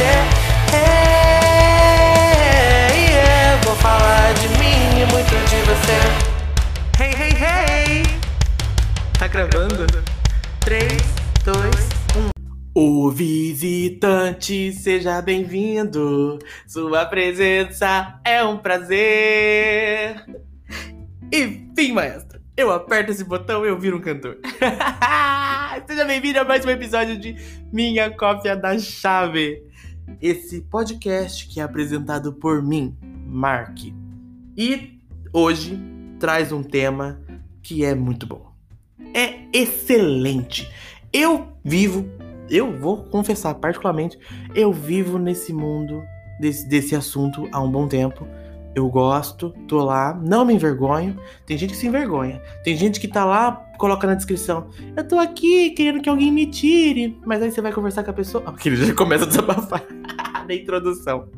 Hey, yeah, vou falar de mim e muito de você. Hey, hey, hey. Tá gravando? 3, 2, 1. O visitante, seja bem-vindo. Sua presença é um prazer. Enfim, maestro, eu aperto esse botão e eu viro um cantor. seja bem-vindo a mais um episódio de Minha Cópia da Chave. Esse podcast que é apresentado por mim, Mark. E hoje traz um tema que é muito bom. É excelente. Eu vivo, eu vou confessar particularmente, eu vivo nesse mundo desse, desse assunto há um bom tempo. Eu gosto, tô lá, não me envergonho. Tem gente que se envergonha. Tem gente que tá lá, coloca na descrição: Eu tô aqui querendo que alguém me tire. Mas aí você vai conversar com a pessoa. Ah, ele já começa a desabafar na introdução.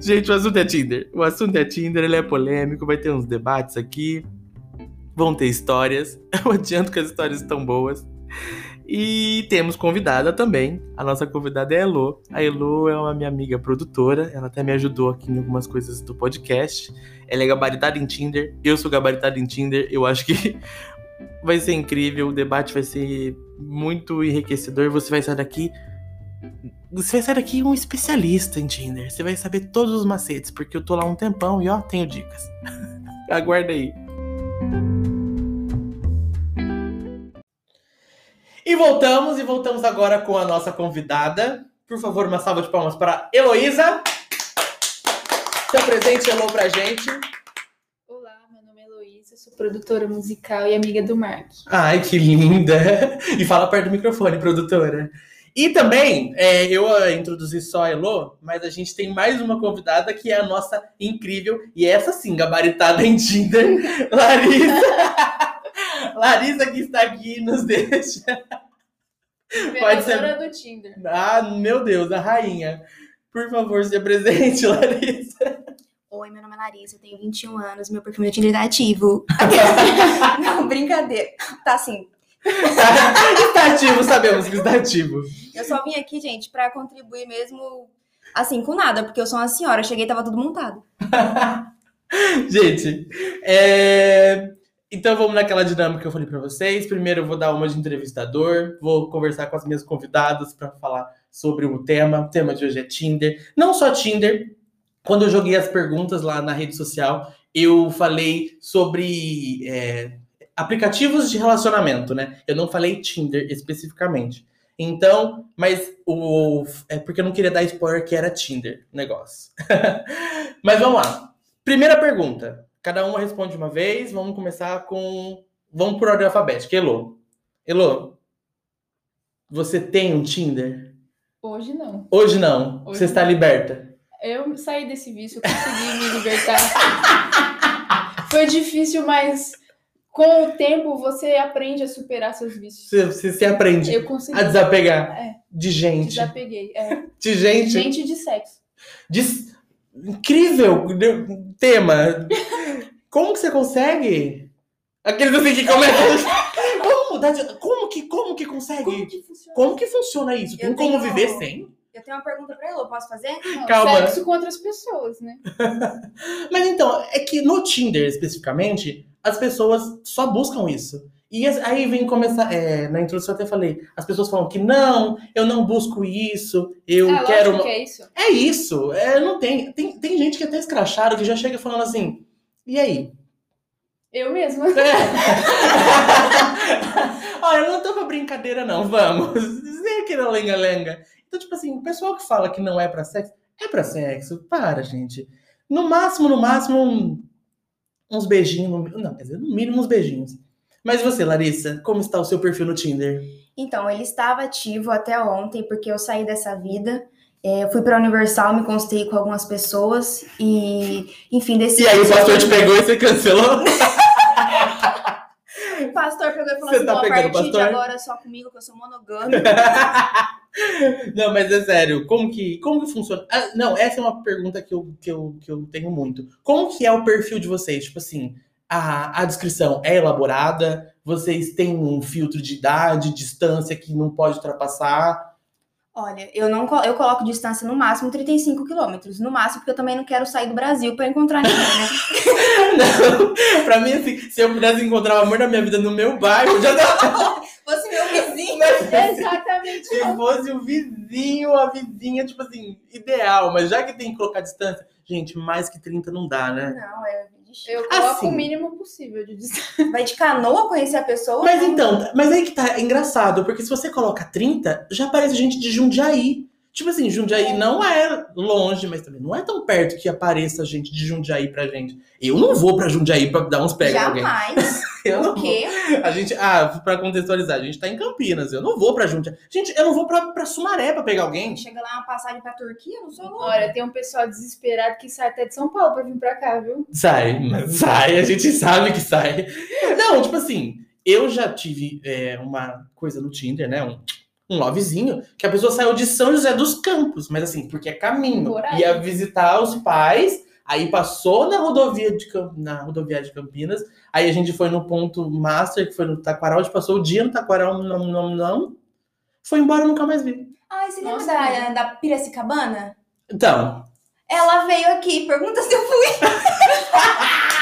Gente, o assunto é Tinder. O assunto é Tinder, ele é polêmico, vai ter uns debates aqui. Vão ter histórias. Eu adianto que as histórias estão boas. E temos convidada também. A nossa convidada é a Elo. A Elo é uma minha amiga produtora. Ela até me ajudou aqui em algumas coisas do podcast. Ela é gabaritada em Tinder. Eu sou gabaritada em Tinder. Eu acho que vai ser incrível. O debate vai ser muito enriquecedor. Você vai sair daqui. Você vai sair daqui um especialista em Tinder. Você vai saber todos os macetes, porque eu tô lá um tempão e ó, tenho dicas. Aguarda aí. E voltamos, e voltamos agora com a nossa convidada. Por favor, uma salva de palmas para Heloísa. Seu presente, Elo, pra gente. Olá, meu nome é Heloísa, sou produtora musical e amiga do Mark. Ai, que linda! E fala perto do microfone, produtora. E também, é, eu uh, introduzi só a Elo, mas a gente tem mais uma convidada que é a nossa incrível, e essa sim, gabaritada em Tinder, Larissa. Larissa que está aqui nos deixa. Pode ser. Vereadora do Tinder. Ah, meu Deus, a rainha. Por favor, se apresente, Larissa. Oi, meu nome é Larissa, eu tenho 21 anos, meu perfil no Tinder tá ativo. Não, brincadeira. Tá assim. está ativo, sabemos que está ativo. Eu só vim aqui, gente, pra contribuir mesmo, assim, com nada, porque eu sou uma senhora. Cheguei e tava tudo montado. Gente, é... então vamos naquela dinâmica que eu falei para vocês. Primeiro eu vou dar uma de entrevistador, vou conversar com as minhas convidadas para falar sobre o tema. O tema de hoje é Tinder. Não só Tinder. Quando eu joguei as perguntas lá na rede social, eu falei sobre é, aplicativos de relacionamento, né? Eu não falei Tinder especificamente. Então, mas o é porque eu não queria dar spoiler que era Tinder negócio. mas vamos lá. Primeira pergunta. Cada uma responde uma vez. Vamos começar com. Vamos por ordem alfabética. Elo. Elo, você tem um Tinder? Hoje não. Hoje não. Hoje você está liberta. Eu saí desse vício, eu consegui me libertar. Foi difícil, mas com o tempo você aprende a superar seus vícios. Você, você se aprende Eu consegui. a desapegar É, de gente. desapeguei. É. De gente. Gente de sexo. de- Incrível de- tema. Como que você consegue? Aqueles assim que começam. Vamos mudar de. Como que, como que consegue? Como que funciona? Como que funciona isso? Tem Eu como tenho- viver sem? Eu tenho uma pergunta pra ela, posso fazer? Não, Calma. Sexo com outras pessoas, né? Mas então, é que no Tinder especificamente, as pessoas só buscam isso. E aí vem começar. é, na introdução eu até falei, as pessoas falam que não, eu não busco isso, eu ah, quero. uma- que é isso. É isso, é, não tem, tem. Tem gente que é até escrachado que já chega falando assim, e aí? Eu mesma. Olha, eu não tô pra brincadeira, não, vamos. Sem aquele lenga-lenga. Então, tipo assim, o pessoal que fala que não é pra sexo, é pra sexo. Para, gente. No máximo, no máximo, um- uns beijinhos. no- Não, quer dizer, no mínimo uns beijinhos. Mas você, Larissa, como está o seu perfil no Tinder? Então, ele estava ativo até ontem, porque eu saí dessa vida. Eu fui pra Universal, me constei com algumas pessoas e, enfim, decidi. E aí o pastor te pegou e você cancelou? O pastor pegou e falou Você assim: tá "Bom, a partir de pastor?" agora é só comigo, que eu sou monogâmico. Não, mas é sério, como que, como que funciona? Ah, não, essa é uma pergunta que eu, que, eu, que eu tenho muito. Como que é o perfil de vocês? Tipo assim, a, a descrição é elaborada? Vocês têm um filtro de idade, distância que não pode ultrapassar? Olha, eu não eu coloco distância no máximo 35 quilômetros. No máximo, porque eu também não quero sair do Brasil pra encontrar ninguém, né? Não, pra mim, assim, se eu pudesse encontrar o amor da minha vida no meu bairro, já não. Fosse meu vizinho. Exatamente. Se fosse o vizinho, a vizinha, tipo assim, ideal. Mas já que tem que colocar distância, gente, mais que 30 não dá, né? Não, é Eu coloco Assim. o mínimo possível de distância. Vai de canoa conhecer a pessoa? Mas então, mas aí que tá é engraçado, porque se você coloca 30, já aparece gente de Jundiaí. Tipo assim, Jundiaí não é longe, mas também não é tão perto que apareça gente de Jundiaí pra gente. Eu não vou pra Jundiaí pra dar uns pega. Jamais. Eu não O quê? A gente, ah, pra contextualizar, a gente tá em Campinas. Eu não vou pra Jundiaí. Gente, eu não vou pra, pra Sumaré pra pegar alguém. Chega lá uma passagem pra Turquia, não sou louca. Olha, tem um pessoal desesperado que sai até de São Paulo pra vir pra cá, viu? Sai, mas sai, a gente sabe que sai. Não, tipo assim, eu já tive é, uma coisa no Tinder, né? Um, um lovezinho, que a pessoa saiu de São José dos Campos, mas assim, porque é caminho. Ia visitar os pais, aí passou na rodovia de na rodoviária de Campinas, aí a gente foi no ponto master, que foi no Taquaral, a gente passou o dia no Taquaral, não, não, não. Foi embora, nunca mais vi. Ai, você lembra da, da Piracicabana? Então, Ela veio aqui, pergunta se eu fui.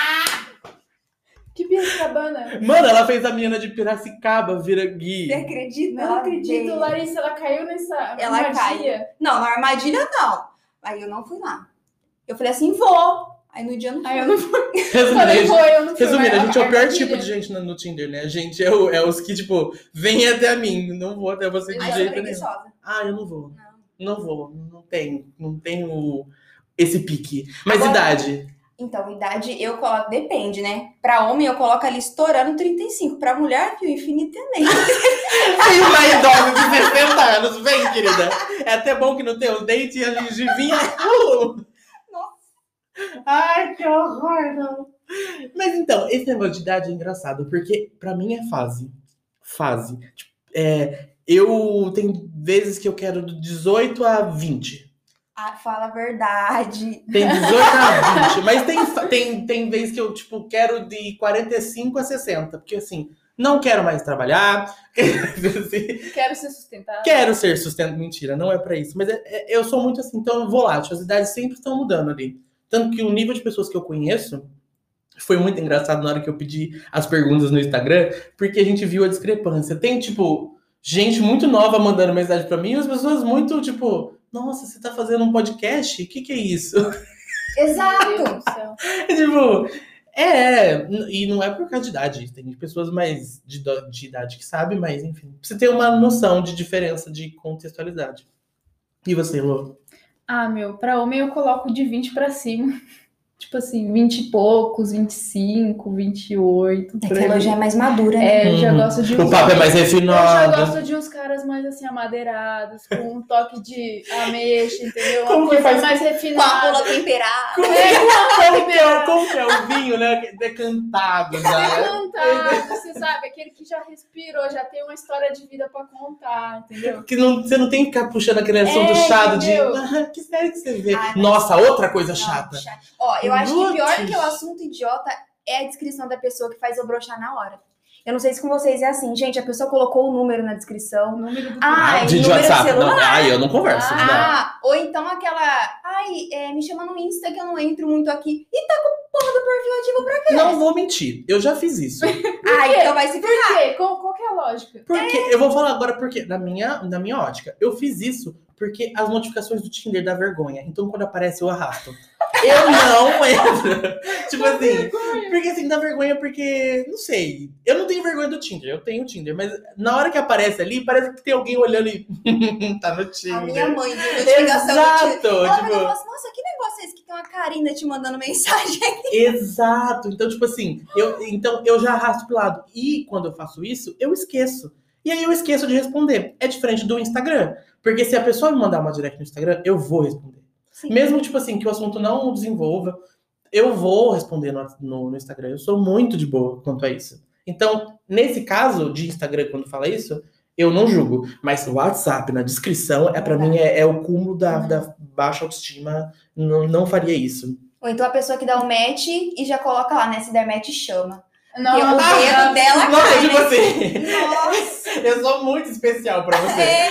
Que Piracicabana. mano, ela fez a menina de Piracicaba, vira Gui. Você acredita? Não acredito. Larissa, ela caiu nessa Ela armadilha. Não, na armadilha não. Aí eu não fui lá. Eu falei assim, vou. Aí no dia não fui. Aí eu não fui. Resumindo, Falei, foi, eu não fui. Resumindo, a gente é o pior tipo de gente no, no Tinder, né? A gente é, o- é os que, tipo, vem até mim, não vou até você de jeito nenhum. Ah, eu não vou. Não. Não vou. Não tenho. Não tenho esse pique. Mas Agora- idade. Então, idade eu coloco, depende, né? Pra homem eu coloco ali estourando 35. Pra mulher, viu, infinitamente. Tem uma idosa de 60 anos, vem, querida. É até bom que não tem os dentes e a gengivinha. Uh! Ai, que horror, não. Mas então, esse negócio de idade é engraçado, porque pra mim é fase. Fase. Tipo, é, eu tenho vezes que eu quero do 18 a 20. Ah, fala a verdade. Tem 18 a 20. Mas tem, tem, tem vezes que eu, tipo, quero de 45 a 60. Porque assim, não quero mais trabalhar. Quero ser sustentável. Quero ser sustento. Mentira, não é pra isso. Mas é- é- eu sou muito assim, então volátil. As idades sempre estão mudando ali. Tanto que o nível de pessoas que eu conheço foi muito engraçado na hora que eu pedi as perguntas no Instagram, porque a gente viu a discrepância. Tem, tipo, gente muito nova mandando mensagem pra mim e as pessoas muito, tipo, nossa, você tá fazendo um podcast? O que, que é isso? Exato. Tipo, é, e não é por causa de idade. Tem pessoas mais de, de idade que sabem, mas enfim. Você tem uma noção de diferença de contextualidade. E você, Lô? Ah, meu, pra homem eu coloco de 20 pra cima. Tipo assim, 20 e poucos, 25, 28. É que ela já é mais madura, né? É, eu já Uhum. gosto de O uns- papo é mais Eu já refinado. gosto de uns caras mais assim, amadeirados, com um toque de ameixa, entendeu? Como Uma que coisa faz- mais Com a refinada. rola temperada. Como é, como que é, o- como que é o vinho, né? Decantado já. né? Decantado, você sabe, aquele que já respirou, já tem uma história de vida pra contar, entendeu? Que não, você não tem que ficar puxando aquele assunto É, chato de. entendeu? Ah, que série que você vê? Ai, mas- Nossa, outra coisa Não, chata. chato. Ó, eu acho que pior que o assunto idiota é a descrição da pessoa que faz eu broxar na hora. Eu não sei se com vocês é assim, gente, a pessoa colocou o número na descrição. O número do Ah, de, de número de WhatsApp. Não, celular. ai, eu não converso. Ah, não. Ah, ou então aquela. Ai, é, me chama no Insta que eu não entro muito aqui. E tá com porra do perfil ativo pra quê? Não vou mentir, eu já fiz isso. Ah, então vai se Por quê? Qual, qual que é a lógica? Porque eu vou falar agora porque na minha, na minha ótica, eu fiz isso porque as notificações do Tinder dá vergonha. Então quando aparece eu arrasto. Eu não entro. tipo assim, porque assim dá vergonha porque não sei. Eu não tenho vergonha do Tinder, eu tenho o Tinder, mas na hora que aparece ali, parece que tem alguém olhando e tá no A minha Tinder. mãe viu notificação do Exato, Tinder. Ela tipo, falou assim, nossa, que negócio é esse que tem uma Karina te mandando mensagem? Exato. Então, tipo assim, eu, então eu já arrasto pro lado. E quando eu faço isso, eu esqueço. E aí eu esqueço de responder. É diferente do Instagram. Porque se a pessoa me mandar uma direct no Instagram, eu vou responder. Sim. Mesmo, tipo assim, que o assunto não desenvolva, eu vou responder no, no, no Instagram. Eu sou muito de boa quanto a isso. Então, nesse caso de Instagram, quando fala isso, eu não julgo. Mas o WhatsApp, na descrição, é para mim é, é o cúmulo da, da baixa autoestima. Não, não faria isso. Ou então a pessoa que dá o match e já coloca lá, né? Se der match, chama. Não, Porque o dedo dela cai, tipo né? assim. Nossa! Eu sou muito especial pra você. É.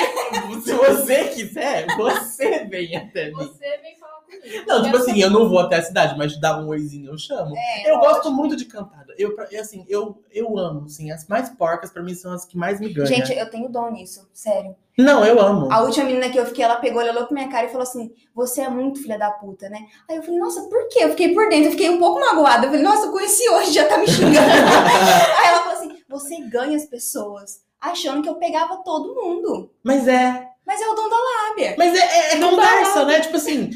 Se você quiser, você vem até mim. Você vem. Não, tipo assim, eu não vou até a cidade, mas dar um oizinho eu chamo. É, Eu gosto muito de cantada. Eu, assim, eu, eu amo, assim, as mais porcas pra mim são as que mais me ganham. Gente, eu tenho dom nisso, sério. Não, eu amo. A última menina que eu fiquei, ela pegou, ela olhou pra minha cara e falou assim: Você é muito filha da puta, né? Aí eu falei, nossa, por quê? Eu fiquei por dentro, eu fiquei um pouco magoada. Eu falei, nossa, eu conheci hoje, já tá me xingando. Aí ela falou assim: Você ganha as pessoas, achando que eu pegava todo mundo. Mas é. Mas é o dom da lábia. Mas é, é, é conversa, né? Tipo assim,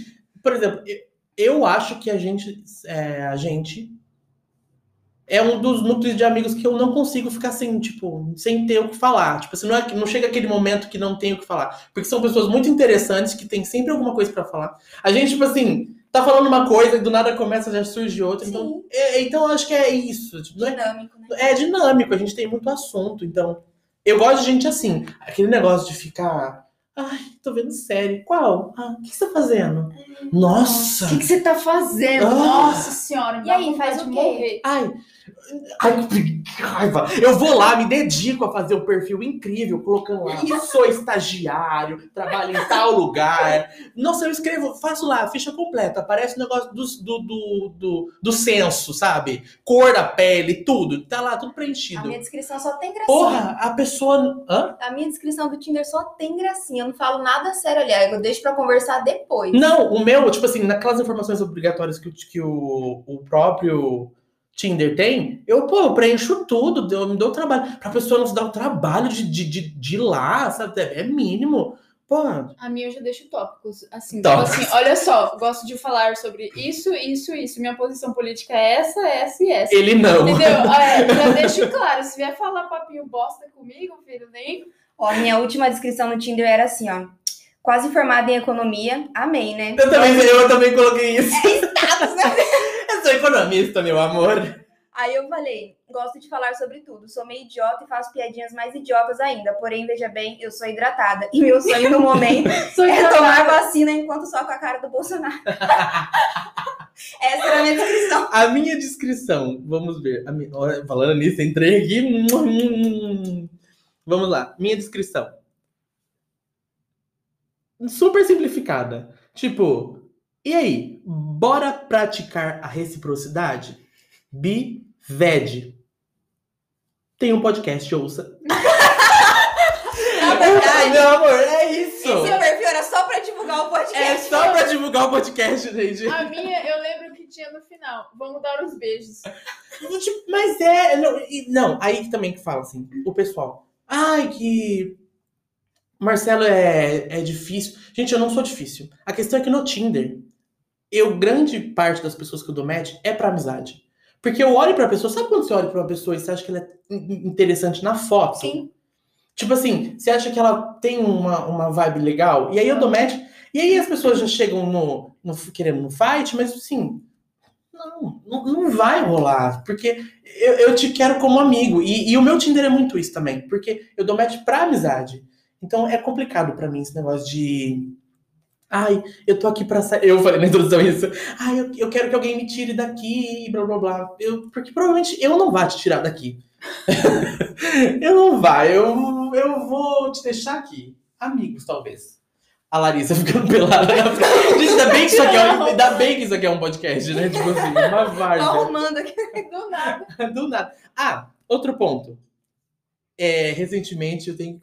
por exemplo, eu, acho que a gente, é, a gente é um dos núcleos de amigos que eu não consigo ficar sem, tipo, sem ter o que falar. Tipo assim, não, é, não chega aquele momento que não tem o que falar. Porque são pessoas muito interessantes que têm sempre alguma coisa pra falar. A gente, tipo assim, tá falando uma coisa e do nada começa, já surge outra. Então, Sim. é, então eu acho que é isso. Tipo, é Dinâmico, né? é dinâmico, a gente tem muito assunto, então. Eu gosto de gente assim, aquele negócio de ficar. Ai, tô vendo série. Qual? Ah, o que você tá fazendo? Nossa! O que, que você tá fazendo? Ah. Nossa senhora, E aí, faz o quê? morrer. Ai, ai, que raiva. Eu vou lá, me dedico a fazer o perfil incrível, colocando lá. Sou estagiário, trabalho em tal lugar. Nossa, eu escrevo, faço lá, a ficha completa. Aparece o negócio do, do, do, do, do censo, sabe? Cor da pele, tudo. Tá lá, tudo A preenchido. minha descrição só tem gracinha. Porra, a pessoa. Hã? A minha descrição do Tinder só tem gracinha. Eu não falo nada sério, aliás. Eu deixo pra conversar depois. Não, o meu, tipo assim, naquelas informações obrigatórias que, que o, o próprio Tinder tem, eu, pô, eu preencho tudo, eu me dou trabalho. Pra pessoa não se dar o trabalho de, de, de, de ir lá, sabe? É mínimo. Pô, A minha eu já deixo tópicos. Assim, Tópicos. tipo assim, olha só, gosto de falar sobre isso, isso, isso. Minha posição política é essa, essa e essa. ele não. Entendeu? É, já deixo claro. Se vier falar papinho bosta comigo, filho, nem. Ó, minha última descrição no Tinder era assim, ó. Quase formada em economia. Amei, né? Eu também, eu também coloquei isso. Né? Eu sou economista, meu amor. Aí eu falei, gosto de falar sobre tudo. Sou meio idiota e faço piadinhas mais idiotas ainda. Porém, veja bem, eu sou hidratada. E meu sonho no momento é tomar vacina enquanto só com a cara do Bolsonaro. Essa era a minha descrição. A minha descrição, vamos ver. Minha- falando nisso, entrei aqui. Vamos lá. Minha descrição. Super simplificada. Tipo, e aí? Bora praticar a reciprocidade? Bi, ved. Tem um podcast, ouça. Na verdade, Meu amor, é isso. esse perfil era só pra divulgar o podcast. É só pra divulgar o podcast, gente. A minha, eu lembro que tinha no final. Vamos dar os beijos. Mas é. Não, e- não, aí também que fala assim, o pessoal. Ai, que. Marcelo é, é difícil. Gente, eu não sou difícil. A questão é que no Tinder, eu, grande parte das pessoas que eu dou match é pra amizade. Porque eu olho pra pessoa, sabe quando você olha pra uma pessoa e você acha que ela é in- interessante na foto? Sim. Tipo assim, você acha que ela tem uma, uma vibe legal? E aí eu dou match. E aí as pessoas já chegam no, no querendo no fight, mas assim, não, não, não vai rolar. Porque eu, eu te quero como amigo. E, e o meu Tinder é muito isso também. Porque eu dou match pra amizade. Então é complicado pra mim esse negócio de. Ai, eu tô aqui pra sair. Eu falei na introdução isso. Ai, eu, eu quero que alguém me tire daqui, blá blá blá. Eu, porque provavelmente eu não vou te tirar daqui. eu não vai, eu, eu vou te deixar aqui. Amigos, talvez. A Larissa ficando pelada na frente. Gente, ainda bem que isso aqui é um, ainda bem que isso aqui é um podcast, né? Tipo assim, uma Tô várzea. arrumando aqui. Do nada. Do nada. Ah, outro ponto. É, recentemente eu tenho.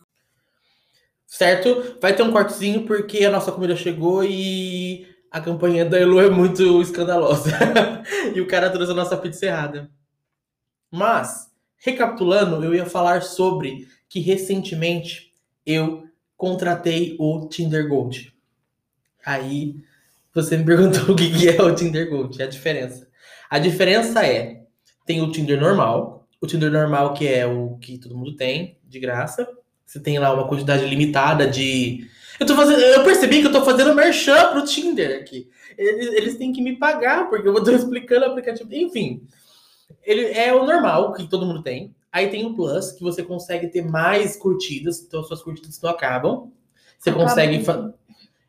Certo? Vai ter um cortezinho porque a nossa comida chegou e a campanha da Elu é muito escandalosa. e o cara trouxe a nossa pizza errada. Mas, recapitulando, eu ia falar sobre que recentemente eu contratei o Tinder Gold. Aí você me perguntou o que é o Tinder Gold, a diferença. A diferença é tem o Tinder normal. O Tinder normal, que é o que todo mundo tem, de graça. Você tem lá uma quantidade limitada de. Eu, tô fazendo... eu percebi que eu tô fazendo merchan pro Tinder aqui. Eles, eles têm que me pagar, porque eu tô explicando o aplicativo. Enfim. Ele é o normal, que todo mundo tem. Aí tem o Plus, que você consegue ter mais curtidas, então as suas curtidas não acabam. Você consegue.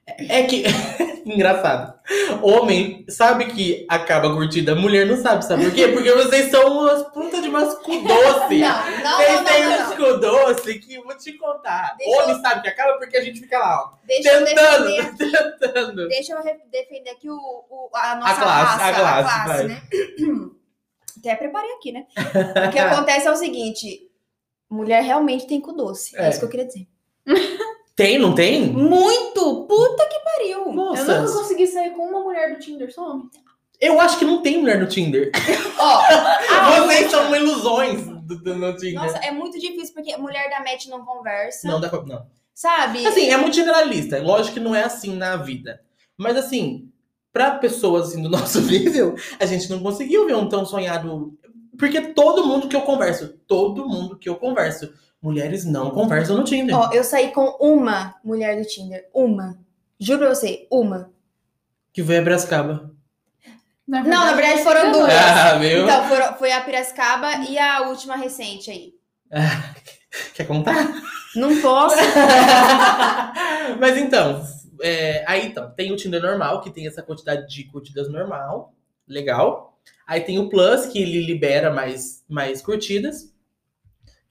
É que. Engraçado. Homem sabe que acaba a curtida, mulher não sabe, sabe por quê? Porque vocês são umas putas de umas cu doce. Não, não, Vocês não, têm não, uns cu doce que eu vou te contar. Deixa Homem sabe que acaba porque a gente fica lá, ó. Deixa eu Tentando, tentando. Deixa eu defender aqui o, o- a nossa classe, raça, a classe, vai. né? Até preparei aqui, né? O que acontece é o seguinte: mulher realmente tem cu doce. É, É. isso que eu queria dizer. Tem, não tem? Muito! Puta que pariu! Eu nunca Nossa. consegui sair com uma mulher do Tinder, só homem. Eu acho que não tem mulher no Tinder. Ó, Vocês são ilusões do, do- no Tinder. nossa, é muito difícil porque mulher da match não conversa. Não dá pra. Não. Sabe? Assim, é muito generalista. Lógico que não é assim na vida. Mas assim, pra pessoas assim, do nosso nível, a gente não conseguiu ver um tão sonhado. Porque todo mundo que eu converso, todo mundo que eu converso, mulheres não conversam no Tinder. Ó, eu saí com uma mulher do Tinder. Uma. Juro pra você, uma. Que veio a Brascaba. Na Não, na verdade foram duas. Ah, viu? Então, foram- foi a Piracicaba e a última recente aí. Quer contar? Não posso. Mas então, é, aí então, tem o Tinder normal, que tem essa quantidade de curtidas normal, legal. Aí tem o Plus, que ele libera mais, mais curtidas.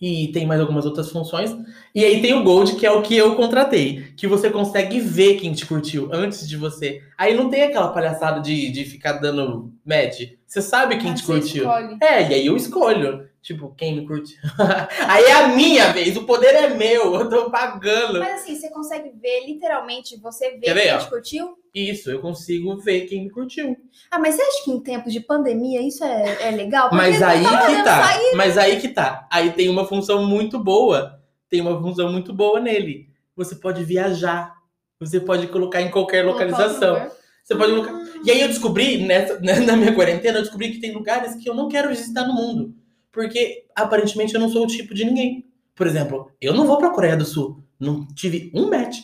E tem mais algumas outras funções. E aí tem o Gold, que é o que eu contratei. Que você consegue ver quem te curtiu antes de você. Aí não tem aquela palhaçada de, de ficar dando match. Você sabe quem Ah, te curtiu. escolhe. É, e aí eu escolho. Tipo, quem me curte. aí é a minha vez, o poder é meu, eu tô pagando. Mas assim, você consegue ver, literalmente, você vê Quer ver, quem ó? te curtiu? Isso, eu consigo ver quem me curtiu. Ah, mas você acha que em tempos de pandemia isso é, é legal? Porque Mas aí tá que tá. sair. Mas aí que tá. Aí tem uma função muito boa. Tem uma função muito boa nele. Você pode viajar. Você pode colocar em qualquer Colocar localização. Você pode colocar. E aí eu descobri, nessa, na minha quarentena, eu descobri que tem lugares que eu não quero visitar no mundo. Porque aparentemente eu não sou o tipo de ninguém. Por exemplo, eu não vou pra Coreia do Sul. Não tive um match.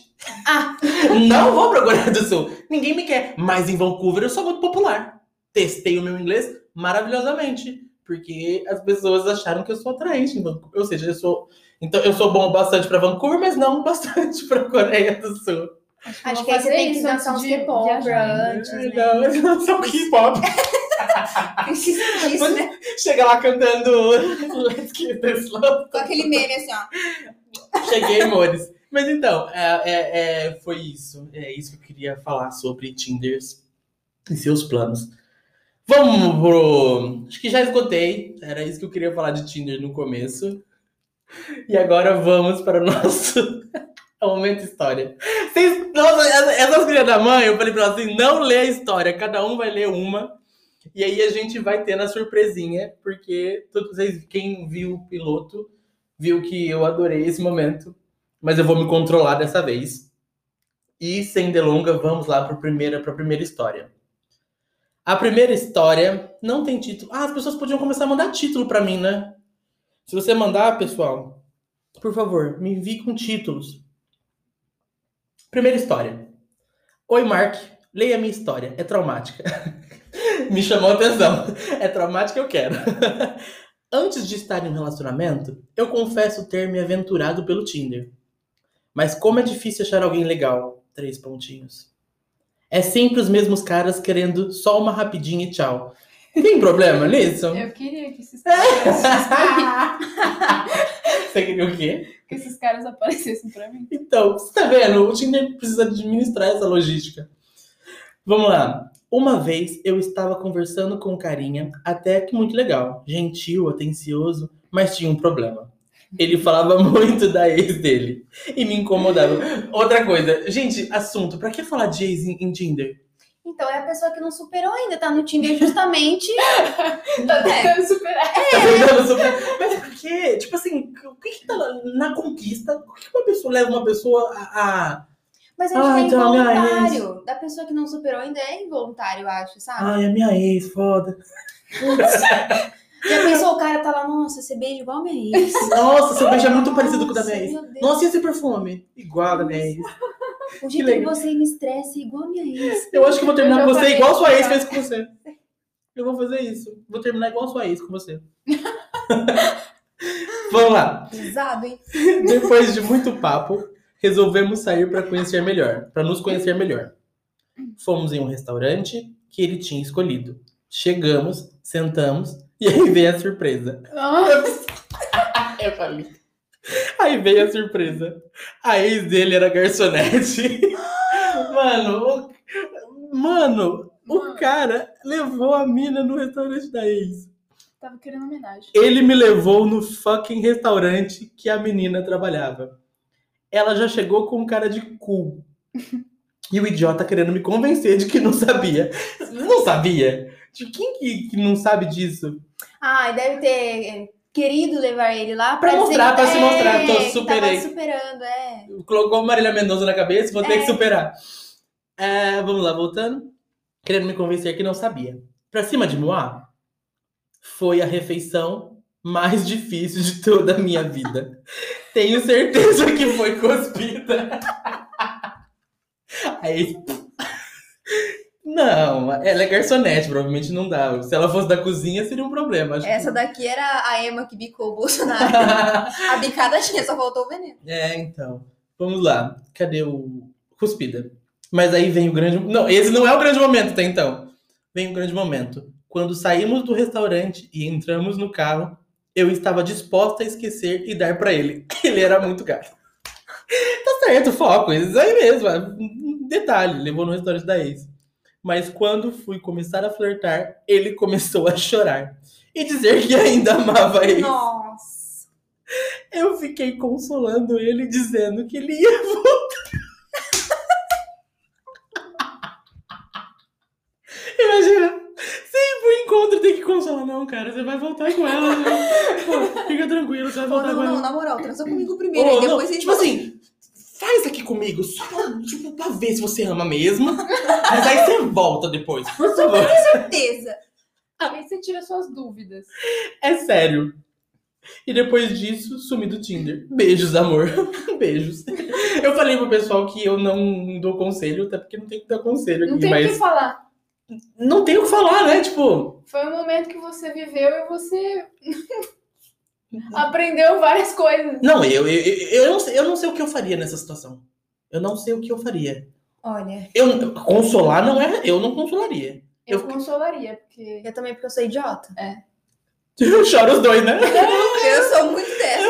Ah. Não vou pra Coreia do Sul. Ninguém me quer. Mas em Vancouver eu sou muito popular. Testei o meu inglês maravilhosamente. Porque as pessoas acharam que eu sou atraente em Vancouver. Ou seja, eu sou. Então eu sou bom bastante pra Vancouver, mas não bastante pra Coreia do Sul. Acho Vou que aí você tem que isso dançar uns K-pop antes, né? Não, eu não sou K-pop. Precisa disso, né? Chega lá cantando Let's Keep This Love. Com aquele meme assim, ó. Cheguei, amores. Mas então, é, é- é- foi isso. É isso que eu queria falar sobre Tinders e seus planos. Vamos pro. Acho que já esgotei. Era isso que eu queria falar de Tinder no começo. E agora vamos para o nosso momento história. Vocês, nossa, essas filhas da mãe, eu falei pra elas assim: não lê a história, cada um vai ler uma. E aí a gente vai ter na surpresinha, porque todos vocês, quem viu o piloto, viu que eu adorei esse momento. Mas eu vou me controlar dessa vez. E sem delonga, vamos lá para a primeira, pra primeira história. A primeira história não tem título. Ah, as pessoas podiam começar a mandar título para mim, né? Se você mandar, pessoal, por favor, me envie com títulos. Primeira história. Oi, Mark. Leia a minha história. É traumática. me chamou a atenção. É traumática, eu quero. Antes de estar em um relacionamento, eu confesso ter me aventurado pelo Tinder. Mas como é difícil achar alguém legal. Três pontinhos. É sempre os mesmos caras querendo só uma rapidinha e tchau. Tem problema nisso? Eu queria que esses caras, Você queria o quê? que esses caras aparecessem pra mim. Então, você tá vendo? O Tinder precisa administrar essa logística. Vamos lá. Uma vez eu estava conversando com um carinha, até que muito legal, gentil, atencioso, mas tinha um problema. Ele falava muito da ex dele e me incomodava. Outra coisa, gente, assunto, pra que falar de ex em, em Tinder? Então é a pessoa que não superou ainda, tá no Tinder justamente. Tá É. tentando superar. Tá tentando super- Mas por quê? Tipo assim, o que que tá na, conquista? Por que uma pessoa leva uma pesa a... a... Mas acho Ah, que é então, minha involuntário. Da pessoa que não superou ainda é involuntário, eu acho, sabe? Ai, a minha ex, foda. Já pensou, o cara tá lá, nossa, você beija igual a minha ex. Nossa, seu beijo é muito parecido com o da minha Nossa, ex. meu Deus. Nossa, e esse perfume? Igual a da minha ex. O que jeito que, legal. você me estressa é igual a minha ex. Eu acho que eu vou terminar Eu com você igual sua ex fez com você. Eu vou fazer isso. Vou terminar igual sua ex com você. Vamos lá. Pesado, hein? Depois de muito papo, resolvemos sair para conhecer melhor, para nos conhecer melhor. Fomos em um restaurante que ele tinha escolhido. Chegamos, sentamos e aí veio a surpresa. Nossa, Eu falei. Aí veio a surpresa. A ex dele era garçonete. Mano, o, mano, o cara levou a mina no restaurante da ex. tava querendo homenagem. Ele me levou no fucking restaurante que a menina trabalhava. Ela já chegou com cara de cu. E o idiota querendo me convencer de que não sabia. Não sabia? De quem que, que não sabe disso? Ai, deve ter é, querido levar ele lá Pra dizer mostrar, que- pra se mostrar, tô, é, que superei. Tava superando, é. Colocou Marília Mendonça na cabeça, vou ter É. que superar. É, vamos lá, voltando. Querendo me convencer que não sabia. Pra cima de Moá, foi a refeição mais difícil de toda a minha vida. Tenho certeza que foi cuspida. Aí. Não, ela é garçonete, provavelmente não dá. Se ela fosse da cozinha, seria um problema. acho que- Essa daqui era a Emma que bicou o Bolsonaro. a bicada tinha, só faltou o veneno. É, então. Vamos lá. Cadê o. Cuspida. Mas aí vem o grande. Não, esse não é o grande momento, até então. Vem o grande momento. Quando saímos do restaurante e entramos no carro, eu estava disposta a esquecer e dar pra ele. Ele era muito caro. tá certo, foco. Isso aí mesmo. é um Detalhe, levou no restaurante da ex. Mas quando fui começar a flertar, ele começou a chorar. E dizer que ainda amava ele. Nossa. Eu fiquei consolando ele, dizendo que ele ia voltar. Imagina, sempre o encontro consolar. Não, cara, você vai voltar com ela. né? Pô, fica tranquilo, você vai voltar não, com não, ela. na moral, transa comigo primeiro, Ô, aí não, depois a gente tipo assim, faz aqui comigo, só tipo, pra ver se você ama mesmo. Mas aí você volta depois, por favor. certeza. Aí você tira suas dúvidas. É sério. E depois disso, sumi do Tinder. Beijos, amor. Beijos. Eu falei pro pessoal que eu não dou conselho, até porque não tem que dar conselho Não aqui, tem o mas que falar. Não tem o que falar, né? Tipo, Foi um momento que você viveu e você aprendeu várias coisas. não, eu, eu, eu, eu não sei, eu não sei o que eu faria nessa situação. Eu não sei o que eu faria. Olha, Eu, consolar não é. Eu não consolaria. Eu, Eu- consolaria, porque. eu também porque eu sou idiota. Eu choro os dois, né? Eu sou muito dessa.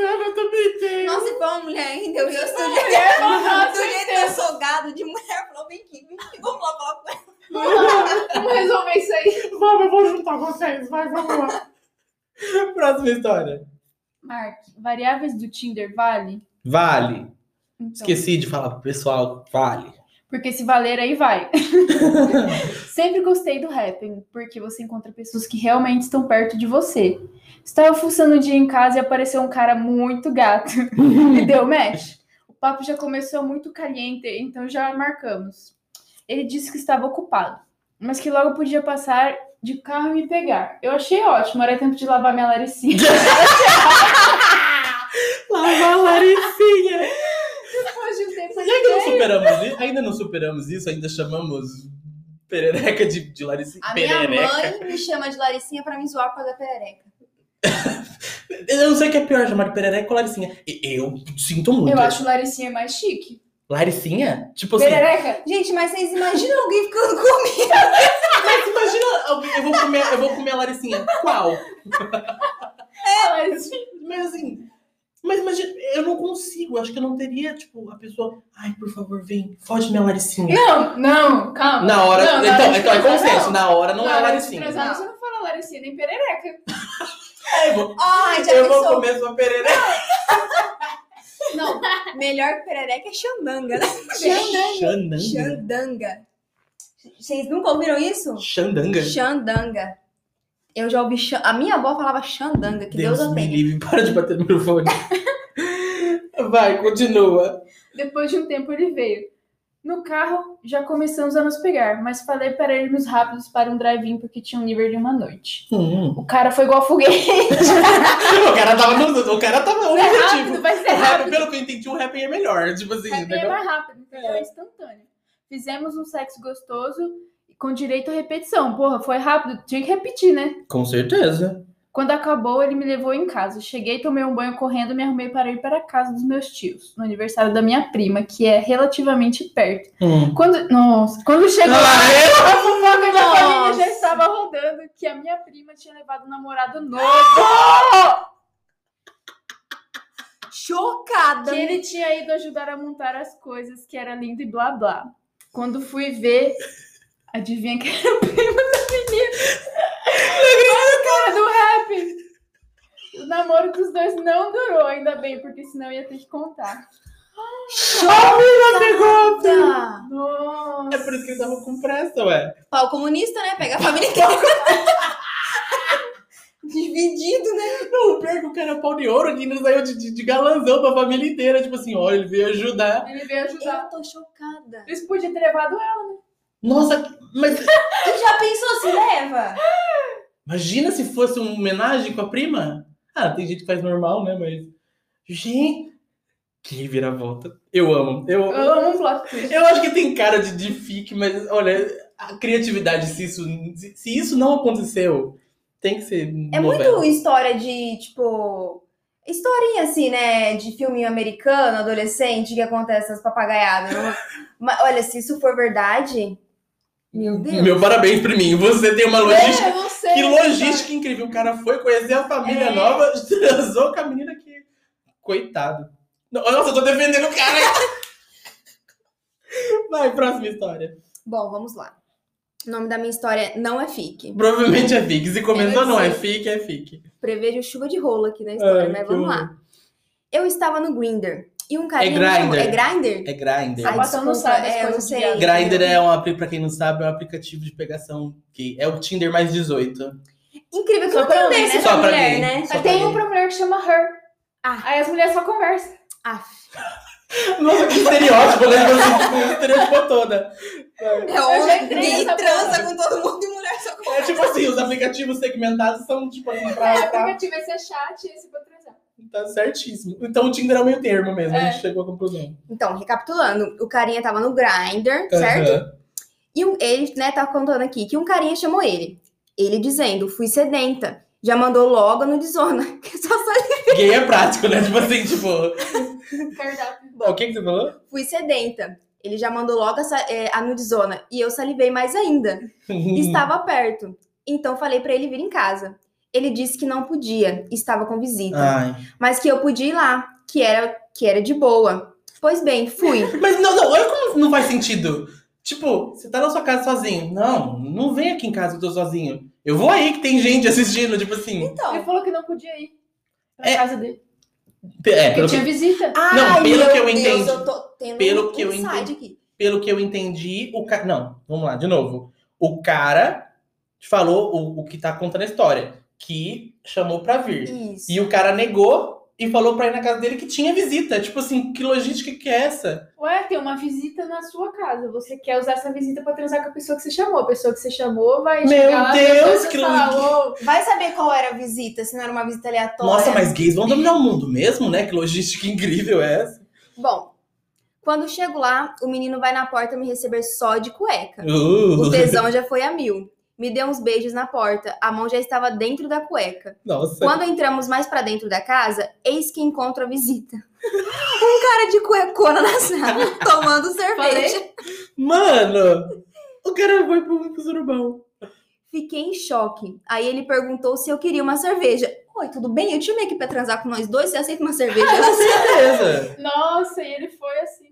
Eu também tenho. Nossa, e pra uma mulher ainda, eu já estou Mulher, nossa, do jeito que eu sou gado de mulher, falou, vem aqui, vem aqui, vamos lá falar com ela. Vamos lá, vamos resolver isso aí. Vamos, eu vou juntar vocês, vai, vamos lá. Próxima história. Mark, variáveis do Tinder vale? Vale. Então, Esqueci de falar pro pessoal, vale. Porque se valer, aí vai. Sempre gostei do rapping, porque você encontra pessoas que realmente estão perto de você. Estava fuçando um dia em casa e apareceu um cara muito gato. e deu match. O papo já começou muito caliente, então já marcamos. Ele disse que estava ocupado, mas que logo podia passar de carro e me pegar. Eu achei ótimo, era tempo de lavar minha laricinha. Lava a Laricinha. Depois de um tempo E ainda não superamos isso? Ainda não superamos isso? Ainda chamamos perereca de, de Laricinha? A minha perereca. mãe me chama de Laricinha pra me zoar por causa da perereca. Eu não sei o que é pior, chamar de perereca ou Laricinha. Eu sinto muito. Eu acho laricinha mais chique. Laricinha? Tipo assim, Perereca? Gente, mas vocês imaginam alguém ficando comigo? mas imagina, alguém- eu vou comer, eu vou comer a Laricinha. Qual? Laricinha. Mas assim, mas imagina, eu não consigo, acho que eu não teria, tipo, a pessoa, ai, por favor, vem, foge minha Laricinha. Não, não, calma. Na hora, Não, na então, hora de então é transar, consenso, não. na hora não Na é hora de Laricinha. transar, Não. você não fala Laricinha nem perereca. É, eu vou, Ai, já eu vou pensou? comer sua perereca. Não, melhor que perereca é xandanga, né? Xandanga. Xandanga. Vocês nunca ouviram isso? Xandanga. Xandanga. Eu já ouvi. A minha avó falava xandanga, que Deus, Deus me livre, para de bater no microfone. Vai, continua. Depois de um tempo ele veio. No carro, já começamos a nos pegar, mas falei para irmos rápidos para um drive-in porque tinha um nível de uma noite. Hum. O cara foi igual foguete. o cara tava no. O cara tava no É objetivo. rápido, vai ser O rap, rápido. pelo que eu entendi, um rap é melhor. Tipo assim, bem negócio- mais rápido, entendeu? É instantâneo. Fizemos um sexo gostoso com direito à repetição. Porra, foi rápido, tinha que repetir, né? Com certeza. Quando acabou, ele me levou em casa. Cheguei, tomei um banho correndo e me arrumei para ir para a casa dos meus tios, no aniversário da minha prima, que é relativamente perto. Hum. Quando, nossa, quando chegou Ah, lá, a fofoca da família já estava rodando que a minha prima tinha levado um namorado novo. Chocada. que ele tinha ido ajudar a montar as coisas, que era lindo e blá blá. Quando fui ver, adivinha que era a prima da menina? Olha a cara do rap! O namoro dos dois não durou, ainda bem, porque senão eu ia ter que contar. Chocada. Nossa! É por isso que ele tava com pressa, ué. Pau comunista, né? Pega a família inteira. Dividido, né? Não, o pior é que o cara é pau de ouro que ainda saiu de, de, de galanzão pra família inteira. Tipo assim, olha, ele veio ajudar. Ele veio ajudar. Eu tô chocada. Eles podiam ter levado ela. Nossa, mas Tu já pensou se leva? imagina se fosse uma homenagem com a prima. Ah, tem gente que faz normal, né? Mas. Gente. Que reviravolta. Eu amo. Eu, Eu amo um plot twist. eu acho que tem cara de, de fic, mas olha, a criatividade, se isso, se, se isso não aconteceu, tem que ser. É novela. muito história de, tipo. Historinha assim, né? De filme americano, adolescente, que acontece essas papagaiadas. Mas, olha, se isso for verdade. Meu Deus. Meu parabéns pra mim. Você tem uma logística. É, eu não sei. Que logística incrível. O cara foi conhecer a família É. nova, transou com a menina que. Coitado. Nossa, eu tô defendendo o cara. Vai, próxima história. Bom, vamos lá. O nome da minha história não é fic. Provavelmente é fic. Se comentou Eu não é fic, é fic. Prevejo chuva de rolo aqui na história, Ai, mas vamos lá. Eu estava no Grindr e um carinha. É Grindr. É Grindr? É Grindr. Ai, não sabe é, eu não sei. Grindr é um aplicativo, pra quem não sabe, é um aplicativo de pegação que é o Tinder mais 18. Incrível que Só não pra tem homem, desse né? pra Só pra mulher, gay. né? Só Mas pra tem um pra mulher que chama Her. Ah. Aí as mulheres só conversam. Aff. Nossa, que estereótipo, né? Tipo, estereótipo toda. É homem gay transa com todo mundo e mulher só com É tipo assim, os aplicativos segmentados são tipo assim, É, pra, o pra, aplicativo esse é chat esse pra transar. Tá certíssimo. Então o Tinder é o meio termo mesmo, a É. gente chegou à conclusão. Então, recapitulando, o carinha tava no Grindr, certo? Aham. E um, ele, né, tá contando aqui que um carinha chamou ele. Ele dizendo, fui sedenta. Já mandou logo no Dizona. Que só sali- Gay é prático, né? Tipo assim, tipo. Cardápio. O que, que você falou? Fui sedenta. Ele já mandou logo essa, é, a nudizona. E eu salivei mais ainda. Estava perto. Então falei pra ele vir em casa. Ele disse que não podia, estava com visita. Ai. Mas que eu podia ir lá, que era, que era de boa. Pois bem, fui. Mas não, não, olha como não faz sentido. Tipo, você tá na sua casa sozinho. Não, não vem aqui em casa que eu tô sozinho. Eu vou aí que tem gente assistindo, tipo assim. Então. Ele falou que não podia ir pra É, casa dele. É, Porque tinha que, visita. Não, pelo meu que eu Deus, entendi. eu tô tendo Pelo um que eu entendi. aqui. pelo que eu entendi, o cara. Não, vamos lá, de novo. O cara falou o, o que tá contando a história. Que chamou pra vir. Isso. E o cara negou e falou pra ir na casa dele que tinha visita. Tipo assim, que logística que é essa? Ué, tem uma visita na sua casa. Você quer usar essa visita pra transar com a pessoa que você chamou. A pessoa que você chamou vai Meu lá, Deus, que "Ô, Vai saber qual era a visita, se não era uma visita aleatória. Nossa, mas gays vão dominar o mundo mesmo, né? Que logística incrível é essa? Bom, quando chego lá, o menino vai na porta me receber só de cueca. Uh, O tesão já foi a mil. Me deu uns beijos na porta, a mão já estava dentro da cueca. Nossa. Quando entramos mais pra dentro da casa, eis que encontro a visita. Um cara de cuecona na sala, tomando cerveja. Mano, o cara foi pro, pro surubão. Fiquei em choque. Aí ele perguntou se eu queria uma cerveja. Oi, tudo bem? Eu te chamei aqui pra transar com nós dois, você aceita uma cerveja? Com certeza. Nossa, e ele foi assim.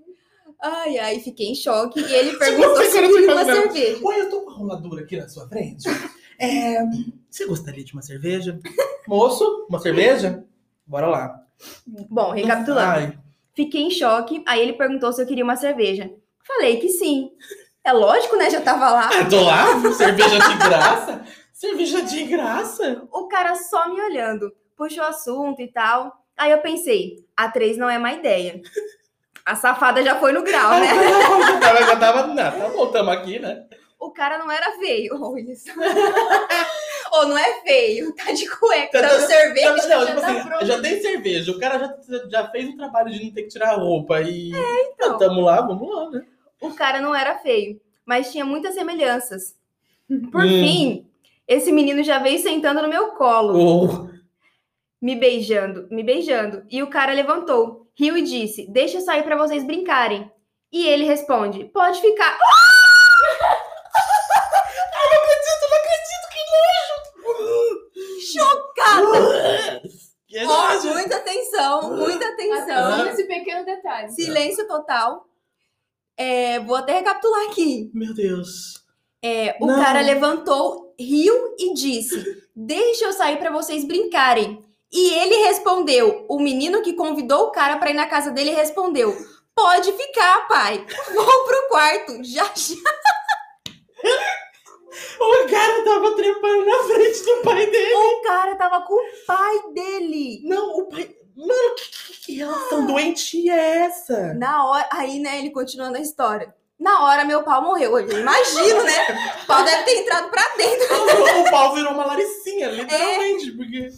Ai, ai, fiquei em choque. E ele perguntou se eu quer queria uma cerveja. Oi, eu tô com uma roladura aqui na sua frente. É, você gostaria de uma cerveja? Moço, uma cerveja? Bora lá. Bom, recapitulando. Ai, Fiquei em choque. Aí ele perguntou se eu queria uma cerveja. Falei que sim. É lógico, né? Já tava lá. ah, tô lá? Cerveja de graça? Cerveja de graça? O cara só me olhando. Puxou assunto e tal. Aí eu pensei, a três não é má ideia. A safada já foi no grau, né? já tava, já tava, não, tá bom, tamo aqui, né? O cara não era feio. Olha isso. Ou não é feio, tá de cueca, Tá- dando tá- cerveja. Não, já tipo tá assim, já tem cerveja, o cara já, já fez o trabalho de não ter que tirar a roupa e então. tamo lá, vamos lá, né? O cara não era feio, mas tinha muitas semelhanças. Por Hum. fim, Esse menino já veio sentando no meu colo, Oh, me beijando, me beijando. E o cara levantou, riu e disse: Deixa eu sair pra vocês brincarem. E ele responde: Pode ficar. Chocada! que Ó, nojo. muita atenção, muita atenção. Atenção nesse pequeno detalhe. Silêncio total. É, vou até recapitular aqui. Meu Deus. É, o Não. cara levantou, riu e disse: Deixa eu sair pra vocês brincarem. E ele respondeu: O menino que convidou o cara pra ir na casa dele respondeu: Pode ficar, pai. Vou pro quarto. Já, já. O cara tava trepando na frente do pai dele. O cara tava com o pai dele. Não, o pai. Mano, que, que, que relação doentia é essa? Na hora, aí, né, ele continuando a história. Na hora, meu pau morreu. Eu imagino, né? O pau deve ter entrado pra dentro. o pau virou uma laricinha, literalmente, porque.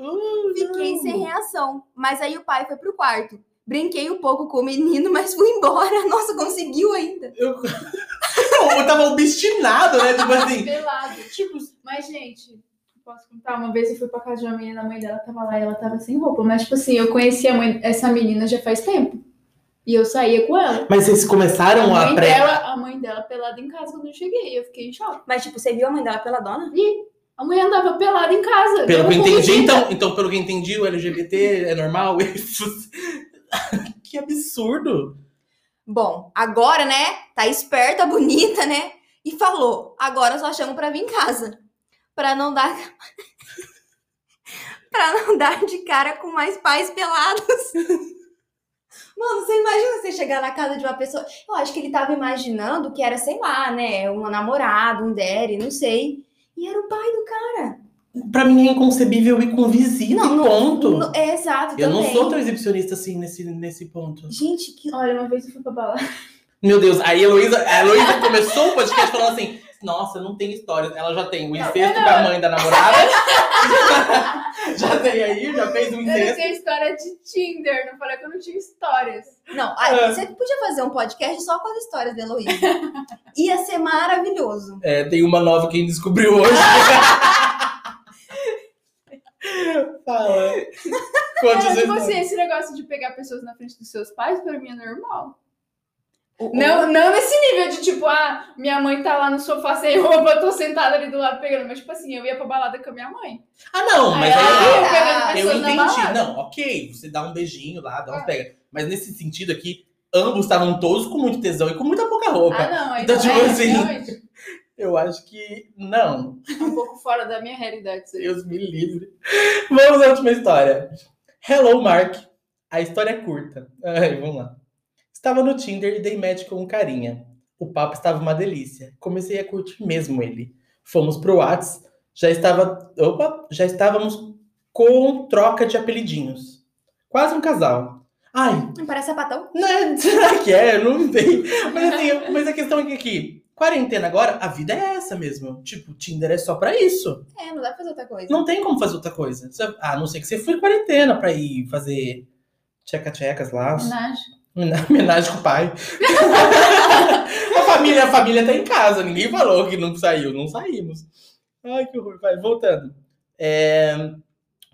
Uh, Fiquei não. sem reação. Mas aí o pai foi pro quarto. Brinquei um pouco com o menino, mas fui embora. Nossa, conseguiu ainda. Eu... eu tava obstinado, né? Tipo assim. Pelado. Tipo, Mas, gente, posso contar? Uma vez eu fui pra casa de uma menina, a mãe dela tava lá e ela tava sem roupa. Mas, tipo assim, eu conheci a mãe, essa menina já faz tempo. E eu saía com ela. mas vocês A começaram a mãe, pré. dela, a mãe dela pelada em casa quando eu cheguei. Eu fiquei em choque. Mas, tipo, você viu a mãe dela pela dona? A mãe andava pelada em casa. Pelo que eu entendi, então, então, pelo que eu entendi, o LGBT é normal? Que absurdo! Bom, agora, né? Tá esperta, bonita, né? E falou: agora só chamo pra vir em casa. Pra não dar. pra não dar de cara com mais pais pelados. Mano, você imagina você chegar na casa de uma pessoa. Eu acho que ele tava imaginando que era, sei lá, né? Um namorado, um daddy, não sei. E era o pai do cara. Pra mim é inconcebível ir com visita Não, e não- ponto. não- é exato. eu não também. sou tão exibicionista assim nesse, nesse ponto. Gente, que. Olha, uma vez eu fui pra balada. Meu Deus, aí a Heloísa, a Heloísa começou o podcast falando assim: Nossa, não tem história. Ela já tem o incesto não. com a mãe da namorada. já tem aí, já fez o Eu não incesto. tinha história de Tinder. Não falei que eu não tinha histórias. Não, aí É. você podia fazer um podcast só com as histórias da Heloísa. Ia ser maravilhoso. É, tem uma nova que a gente descobriu hoje. Fala. Quantas É, tipo assim, esse negócio de pegar pessoas na frente dos seus pais, pra mim é normal. Não, não nesse nível de tipo, ah, minha mãe tá lá no sofá sem roupa, eu tô sentada ali do lado pegando. Mas, tipo assim, eu ia pra balada com a minha mãe. Ah, não, mas Aí aí. Ah, Eu pessoas na entendi. Não, ok, você dá um beijinho lá, dá uns É. pega. Mas nesse sentido aqui, ambos estavam todos com muito tesão e com muita pouca roupa. Ah, não, Então, não, tipo é, assim, realmente, Eu acho que não. é um pouco fora da minha realidade aí. Deus me livre. Vamos à última história. Hello, Mark. A história é curta. Ai, vamos lá. Estava no Tinder e dei match com um carinha. O papo estava uma delícia. Comecei a curtir mesmo ele. Fomos pro Whats. Já estava. Opa! Já estávamos com troca de apelidinhos. Quase um casal. Ai, Não parece sapatão? né? Será que é? Eu não sei. Mas, assim, mas a questão é que aqui, quarentena agora, a vida é essa mesmo. Tipo, Tinder é só pra isso. É, não dá pra fazer outra coisa. Não tem como fazer outra coisa. A não ser que você foi quarentena pra ir fazer tcheca-tchecas lá. Homenagem. Homenagem com o pai. a, família, a família tá em casa. Ninguém falou que não saiu. Não saímos. Ai, que horror. Vai, voltando. É,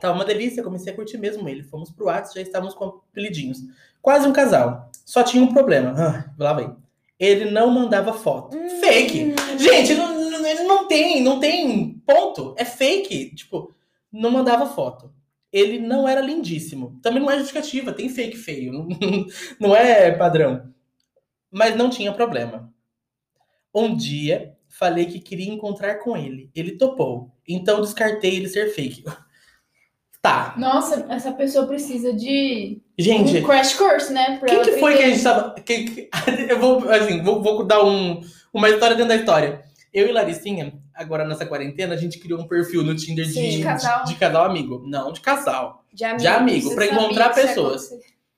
Tava uma delícia. Comecei a curtir mesmo ele. Fomos pro WhatsApp, já estávamos com apelidinhos. Quase um casal. Só tinha um problema. Ah, lá vem. Ele não mandava foto. Fake. Gente, não, não, ele não tem, não tem ponto. É fake. Tipo, não mandava foto. Ele não era lindíssimo. Também não é justificativa, tem fake feio. Não é padrão. Mas não tinha problema. Um dia, falei que queria encontrar com ele. Ele topou. Então descartei ele ser fake. Tá. Nossa, essa pessoa precisa de Gente, um crash course, né? pra quem que foi que a gente tava. Quem, que- eu vou, assim, vou, vou dar um, uma história dentro da história. Eu e Laricinha, agora nessa quarentena, a gente criou um perfil no Tinder de, Sim, de casal. de casal amigo. Não, de casal. De amigo. De amigo, pra encontrar pessoas.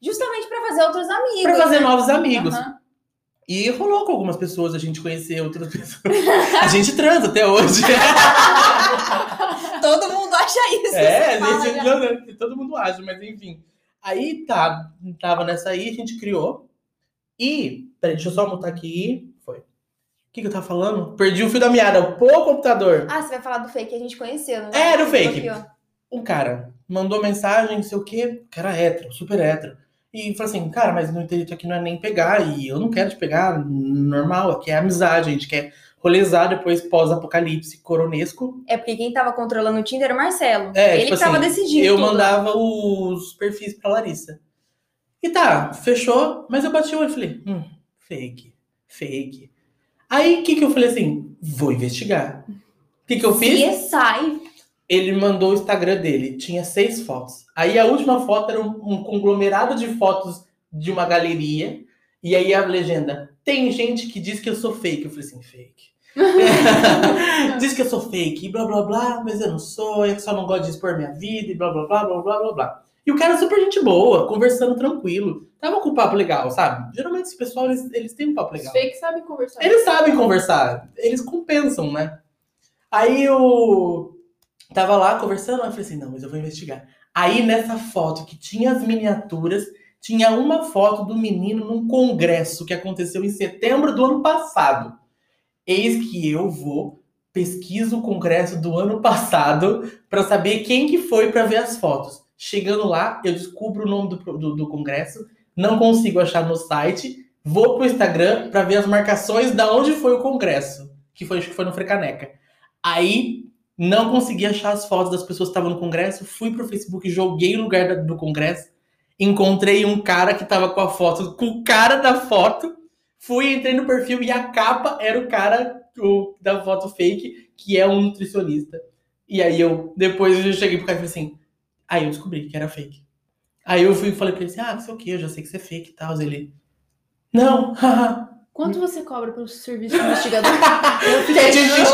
Justamente pra fazer outros amigos. Pra fazer né? novos amigos. Aham. E rolou com algumas pessoas, a gente conhecer outras pessoas. a gente transa até hoje. Todo mundo acha isso. é, gente, já. não, não, todo mundo acha, mas enfim. Aí tá, tava nessa aí, a gente criou. E, peraí, deixa eu só mutar aqui. Foi. O que, que eu tava falando? Perdi o fio da meada. Pô, computador. Ah, você vai falar do fake que a gente conheceu, não É, do Você fake. Um cara mandou mensagem, não sei o quê, cara hétero, super hétero. E falou assim, cara, mas no intuito aqui não é nem pegar, e eu não quero te pegar, normal, aqui é amizade, a gente quer rolezar depois pós-apocalipse coronesco. É porque quem tava controlando o Tinder era o Marcelo. É, Ele tipo que tava assim, decidindo. eu tudo. mandava os perfis pra Larissa. E tá, fechou, mas eu bati o olho e falei, hum, fake, fake. Aí, o que que eu falei assim? Vou investigar. O que que eu fiz? CSI. Ele mandou o Instagram dele, tinha seis fotos. Aí a última foto era um, um conglomerado de fotos de uma galeria. E aí a legenda, tem gente que diz que eu sou fake. Eu falei assim, fake. diz que eu sou fake, e blá blá blá, mas eu não sou, eu só não gosto de expor minha vida, e blá blá blá blá blá blá blá. E o cara é super gente boa, conversando tranquilo. Tava com um papo legal, sabe? Geralmente esse pessoal, eles, eles têm um papo Os legal. fakes sabem conversar. Eles sabem conversar, eles compensam, né? Aí eu tava lá conversando, eu falei assim, não, mas eu vou investigar. Aí nessa foto que tinha as miniaturas, tinha uma foto do menino num congresso que aconteceu em setembro do ano passado. Eis que eu vou, pesquiso o congresso do ano passado pra saber quem que foi pra ver as fotos. Chegando lá, eu descubro o nome do, do, do congresso, não consigo achar no site, vou pro Instagram pra ver as marcações da onde foi o congresso, que foi, acho que foi no Frecaneca. Aí não consegui achar as fotos das pessoas que estavam no congresso, fui pro Facebook, joguei o lugar do congresso, encontrei um cara que tava com a foto, com o cara da foto, fui, entrei no perfil e a capa era o cara o- da foto fake, que é um nutricionista. E aí eu, depois eu cheguei pro cara e falei assim, aí eu descobri que era fake. Aí eu fui e falei pra ele assim, ah, não sei o que, eu já sei que você é fake e tal. Ele, não, haha. Quanto você cobra pelo serviço de investigador? Eu Catfish. Eu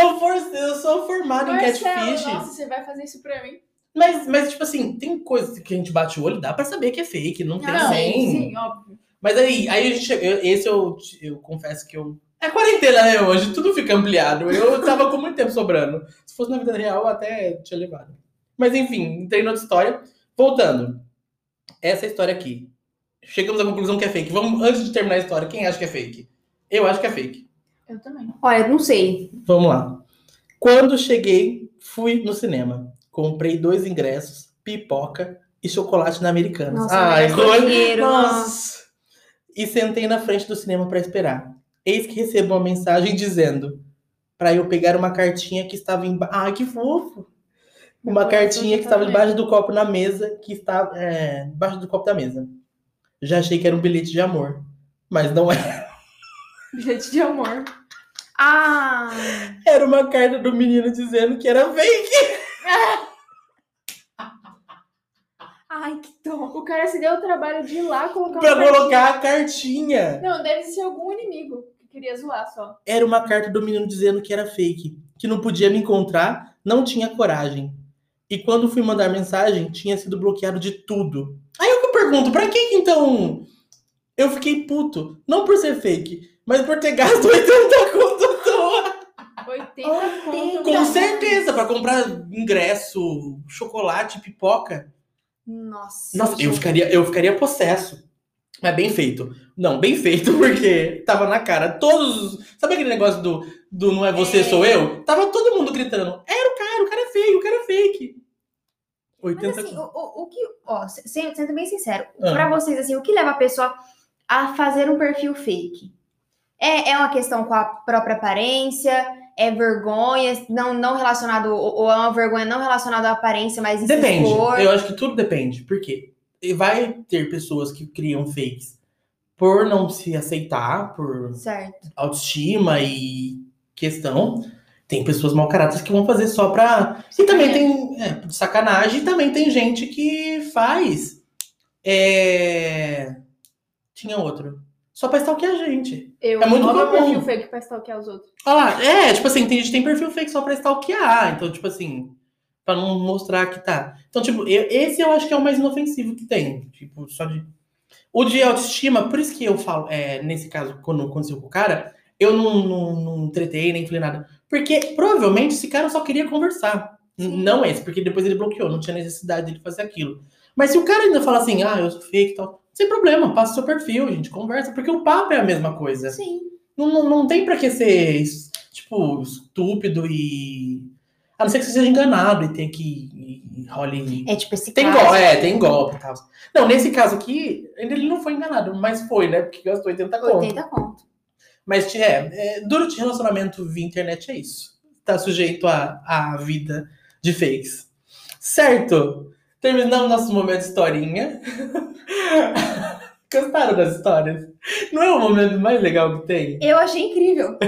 sou, for- eu sou formado em catfish. nossa, você vai fazer isso pra mim? Mas, mas, tipo assim, tem coisas que a gente bate o olho, dá pra saber que é fake, não tem Não, nem. sim, óbvio. Mas aí, aí a gente eu- Esse eu, eu confesso que eu. É quarentena, né? Hoje tudo fica ampliado. Eu tava com muito tempo sobrando. Se fosse na vida real, até tinha levado. Mas enfim, entrei na outra história. Voltando. Essa história aqui. Chegamos à conclusão que é fake. Vamos, antes de terminar a história, quem acha que é fake? Eu acho que é fake. Eu também. Olha, não sei. Vamos lá. Quando cheguei, fui no cinema. Comprei dois ingressos, pipoca e chocolate na Americanas. Nossa, Ai, gastou Rony, dinheiro, nossa. E sentei na frente do cinema para esperar. Eis que recebo uma mensagem dizendo para eu pegar uma cartinha que estava embaixo. Ai, que fofo! Uma cartinha que estava embaixo do copo na mesa, que estava é, embaixo do copo da mesa. Já achei que era um bilhete de amor, mas não era. Bilhete de amor. Ah! Era uma carta do menino dizendo que era fake. Ai, que dó. O cara se deu o trabalho de ir lá colocar Pra uma colocar a cartinha. Não, deve ser algum inimigo que queria zoar só. Era uma carta do menino dizendo que era fake, que não podia me encontrar, não tinha coragem. E quando fui mandar mensagem, tinha sido bloqueado de tudo. Aí eu pergunto, pra que então eu fiquei puto? Não por ser fake, mas por ter gasto 80 conto à toa. 80 80. conto. Com certeza, pra comprar ingresso, chocolate, pipoca. Nossa. Nossa, eu ficaria, eu ficaria possesso. Mas bem feito. Não, bem feito, porque tava na cara. Todos. os- Sabe aquele negócio do, do não é você, É. sou eu? Tava todo mundo gritando. Era o cara, o cara é feio, o cara é fake. 80 Mas assim, o, o, o que. Ó, se- sendo sendo bem sincero, Ah. pra vocês, assim, o que leva a pessoa a fazer um perfil fake? É, é uma questão com a própria aparência? É vergonha, não, não relacionado, ou é uma vergonha não relacionada à aparência, mas Depende. expor? Eu acho que tudo depende. Por quê? E Vai ter pessoas que criam fakes por não se aceitar, por Certo. autoestima e questão. Tem pessoas mau caráter que vão fazer só pra. E também tem. É, sacanagem, e também tem gente que faz. É... Tinha outro. Só pra stalkear a gente. Eu É muito comum. perfil fake pra stalkear os outros. Olha lá, é, tipo assim, tem gente que tem perfil fake só pra stalkear. Então, tipo assim, pra não mostrar que tá. Então, tipo, eu- esse eu acho que é o mais inofensivo que tem. Tipo, só de. O de autoestima, por isso que eu falo, é, nesse caso, quando aconteceu com o cara, eu não, não, não tretei, nem falei nada. Porque provavelmente esse cara só queria conversar. Sim. Não esse, porque depois ele bloqueou, não tinha necessidade dele fazer aquilo. Mas se o cara ainda fala assim, ah, eu sou fake e tal, sem problema, passa o seu perfil, a gente conversa, porque o papo é a mesma coisa. Sim. Não, não, não tem pra que ser, tipo, estúpido e. A não ser que você seja enganado e tenha que. E, e role. É tipo esse Tem caso. golpe, é, tem golpe e tal. Não, nesse caso aqui, ele não foi enganado, mas foi, né? Porque gastou 80 conto. 80 conto. Mas é, é, durante relacionamento via internet é isso. Tá sujeito à a, vida de fakes. Certo? Terminamos nosso momento historinha. Gostaram das histórias? Não é o momento mais legal que tem? Eu achei incrível.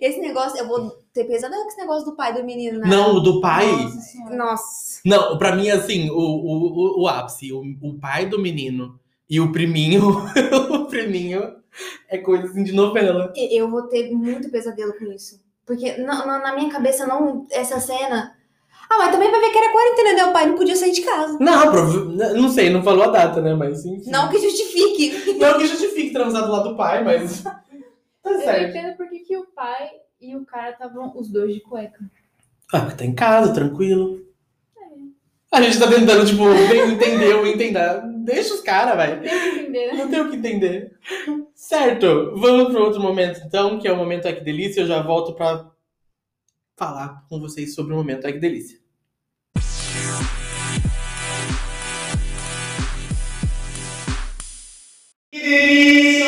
esse negócio, eu vou ter pesadelo com esse negócio do pai do menino, né? Não, o do pai. Nossa. Nossa. Não, pra mim, assim, o, o, o, o ápice, o, o pai do menino e o priminho, o priminho é coisa assim de novela. Eu vou ter muito pesadelo com isso. Porque na, na- na minha cabeça, não. Essa cena. Ah, mas também vai ver que era quarentena, né? O pai não podia sair de casa. Não, prova- não sei, não falou a data, né? Mas enfim. Não que justifique. Não que justifique transar do lado do pai, mas. Tá Eu não certo. entendo por que, que o pai e o cara estavam os dois de cueca. Ah, mas tá em casa, tranquilo. A gente tá tentando, tipo, entender ou entender. Deixa os caras, vai. Tem que entender, né? Não tem o que entender. Certo, vamos para outro momento então, que é o momento Ai que Delícia. Eu já volto para falar com vocês sobre o momento Ai que Delícia. Que delícia!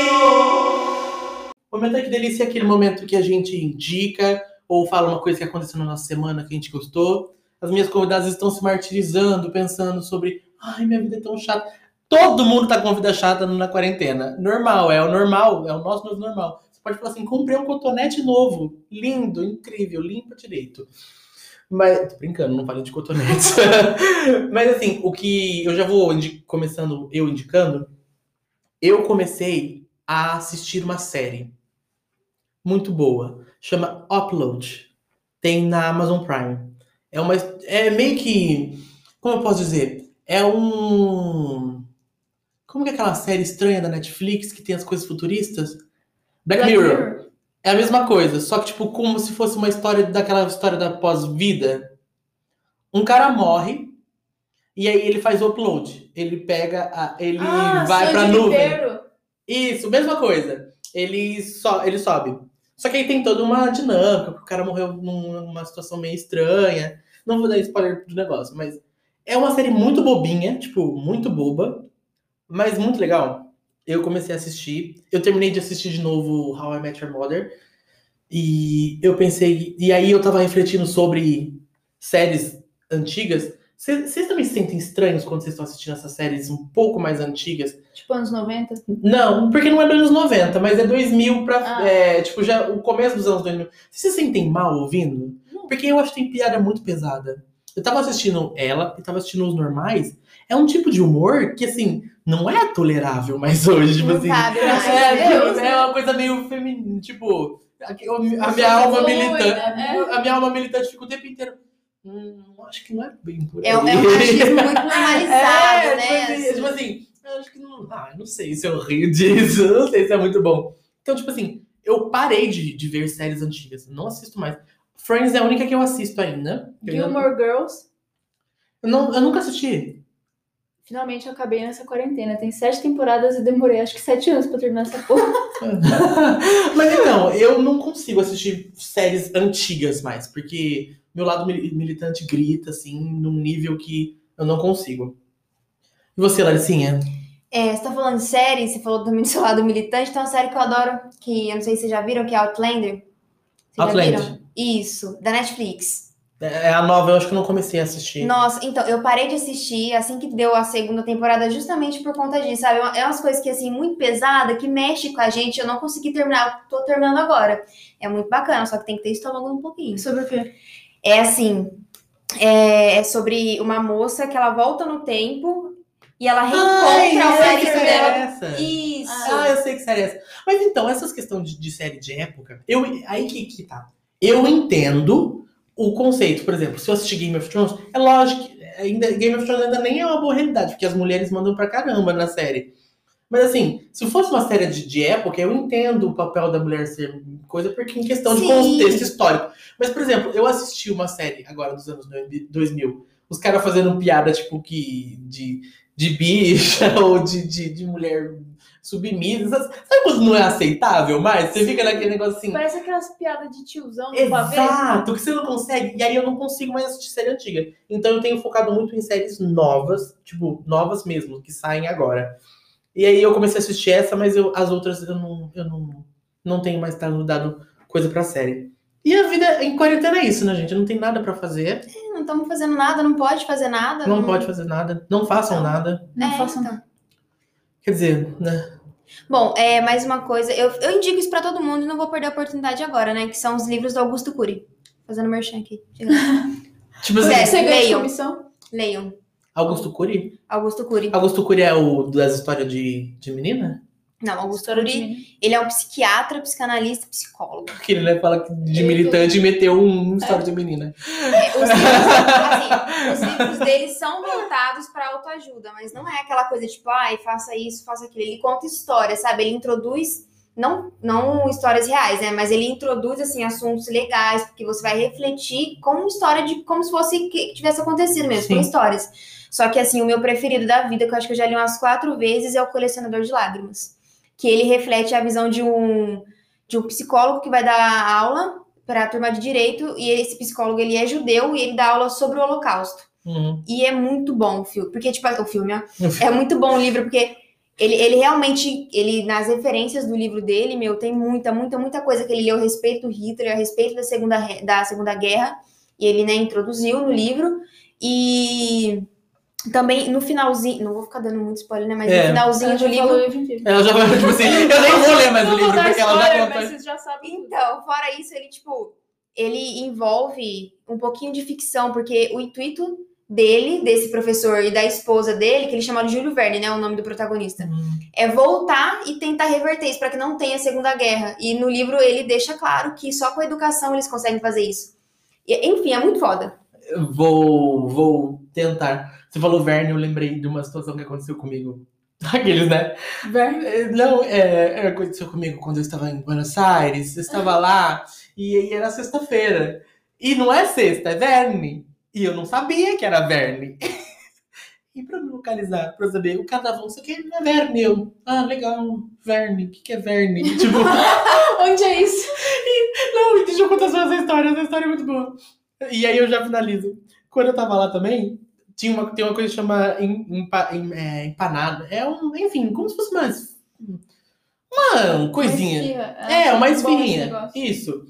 O momento Ai que Delícia é aquele momento que a gente indica ou fala uma coisa que aconteceu na nossa semana que a gente gostou. As minhas convidadas estão se martirizando, pensando sobre ai, minha vida é tão chata. Todo mundo tá com vida chata na quarentena. Normal, é o normal, é o nosso novo normal. Você pode falar assim: comprei um cotonete novo, lindo, incrível, limpa direito. Mas, tô brincando, não falei de cotonete. Mas assim, o que eu já vou começando, eu indicando, eu comecei a assistir uma série muito boa, chama Upload. Tem na Amazon Prime. É uma é meio que como eu posso dizer? É um como que é aquela série estranha da Netflix que tem as coisas futuristas? Black, Mirror. É a mesma coisa, só que tipo como se fosse uma história daquela história da pós-vida. Um cara morre e aí ele faz o upload. Ele pega a, ele Ah, vai pra nuvem. Ribeiro. Isso, mesma coisa. Ele, so, ele sobe. Só que aí tem toda uma dinâmica, porque o cara morreu num- numa situação meio estranha. Não vou dar spoiler do negócio, mas é uma série muito bobinha, tipo, muito boba, mas muito legal. Eu comecei a assistir, eu terminei de assistir de novo How I Met Your Mother, e eu pensei, e aí eu tava refletindo sobre séries antigas. Vocês também se sentem estranhos quando vocês estão assistindo essas séries um pouco mais antigas? Tipo anos 90. Não, porque não é dos anos 90, mas é 2000 pra. Ah. É, tipo, já o começo dos anos 2000. Vocês se sentem mal ouvindo? Não. Porque eu acho que tem piada muito pesada. Eu tava assistindo ela e tava assistindo os normais. É um tipo de humor que, assim, não é tolerável mais hoje. Tipo Não assim. É, Deus, né? é uma coisa meio feminina. Tipo, a, a minha Você alma militante. né? A minha alma militante fica o tempo inteiro. Hum, acho que não é bem por aí. É, um- é um machismo muito normalizado, É, né? Tipo assim, assim. tipo assim, eu acho que não. Ah, não sei se eu rio disso, eu não sei se é muito bom. Então, tipo assim, eu parei de, de ver séries antigas, não assisto mais. Friends é a única que eu assisto ainda. Eu, ainda- Gilmore Girls. eu não, eu nunca assisti. Finalmente eu acabei nessa quarentena. Tem sete temporadas e demorei acho que sete anos pra terminar essa porra. Mas então, eu não consigo assistir séries antigas mais, porque meu lado mili- militante grita, assim, num nível que eu não consigo. E você, Laricinha? É, você tá falando de série, você falou também do seu lado militante, tem uma série que eu adoro, que eu não sei se vocês já viram, que é Outlander. Vocês já Outlander. viram? Isso, da Netflix. É a nova, eu acho que eu não comecei a assistir. Nossa, então, eu parei de assistir assim que deu a segunda temporada justamente por conta disso, sabe? É umas coisas que, assim, muito pesada, que mexe com a gente, eu não consegui terminar, tô terminando agora. É muito bacana, só que tem que ter estômago um pouquinho. Sobre o quê? É assim, é, é sobre uma moça que ela volta no tempo e ela Ai, reencontra o eu sei marido é dela. essa. Isso. Ah, eu sei que série é essa. Mas então, essas questões de, de série de época, eu, aí que, que tá. Eu entendo o conceito. Por exemplo, se eu assistir Game of Thrones, é lógico que ainda, Game of Thrones ainda nem é uma boa realidade, porque as mulheres mandam pra caramba na série. Mas assim, se fosse uma série de, de época, eu entendo o papel da mulher ser coisa, porque em questão de Sim. contexto histórico. Mas, por exemplo, eu assisti uma série agora dos anos 2000, os caras fazendo piada, tipo, que de, de bicha ou de, de, de mulher submissa. Sabe quando não é aceitável mais? Você fica naquele negócio assim. Parece aquelas piadas de tiozão pavê. Exato, que você não consegue. E aí eu não consigo mais assistir série antiga. Então eu tenho focado muito em séries novas, tipo, novas mesmo, que saem agora. E aí eu comecei a assistir essa, mas eu, as outras eu não, eu não, não tenho mais dado coisa pra série. E a vida em quarentena é isso, né, gente? Não tem nada pra fazer. Não estamos fazendo nada, não pode fazer nada. Não pode fazer nada. Não façam Não. nada. Não É, façam então. Quer dizer, né? Bom, é, mais uma coisa, eu, eu indico isso pra todo mundo e não vou perder a oportunidade agora, né? Que são os livros do Augusto Cury. Fazendo merchan aqui. Tipo assim, É, Você ganha de leiam. comissão? Leiam. Augusto Cury? Augusto Cury. Augusto Cury é o das histórias de, de menina? Não, Augusto Cury, ele é um psiquiatra, psicanalista, psicólogo. Que ele né, fala que de militante meteu um história de menina. É, os, livros, assim, os livros dele são voltados pra autoajuda, mas não é aquela coisa tipo, ai, faça isso, faça aquilo. Ele conta histórias, sabe? Ele introduz, não, não histórias reais, né? Mas ele introduz, assim, assuntos legais, porque você vai refletir com história de como se fosse que tivesse acontecido mesmo, Sim. com histórias. Só que, assim, o meu preferido da vida, que eu acho que eu já li umas quatro vezes, é O Colecionador de Lágrimas. Que ele reflete a visão de um, de um psicólogo que vai dar aula para a turma de direito e esse psicólogo ele é judeu e ele dá aula sobre o Holocausto. Uhum. E é muito bom o filme, porque tipo o filme, ó, é muito bom o livro porque ele, ele realmente, ele nas referências do livro dele, meu, tem muita, muita, muita coisa que ele leu a respeito do Hitler, a respeito da Segunda da Segunda Guerra, e ele né, introduziu no livro e também no finalzinho, não vou ficar dando muito spoiler, né, mas É. no finalzinho do livro falou. Ela já vai, tipo assim, eu nem vou ler mais o livro, porque ela já contou. mas vocês já sabem. Então, fora isso, ele, tipo, ele envolve um pouquinho de ficção, porque o intuito dele, desse professor e da esposa dele, que ele chama de Júlio Verne, né, o nome do protagonista, Hum. é voltar e tentar reverter isso, para que não tenha Segunda Guerra. E no livro ele deixa claro que só com a educação eles conseguem fazer isso. E, enfim, é muito foda. Vou, vou tentar. Você falou Verne, eu lembrei de uma situação que aconteceu comigo. Aqueles, né? Verne. É, Não, é, é, aconteceu comigo quando eu estava em Buenos Aires. Eu estava lá e aí era sexta-feira. E não é sexta, é Verne. E eu não sabia que era Verne. E pra me localizar, pra eu saber, o cara tava, sei o que, não é Verne. Eu, ah, legal, Verne. O que, que é Verne? tipo, Onde é isso? não, deixa eu contar só essa história, essa história é muito boa. E aí eu já finalizo. Quando eu tava lá também, tinha uma, tem uma coisa que chama empa- é, empanada. É um, enfim, como se fosse uma, uma coisinha. esfirra. É, uma esfirrinha. Isso.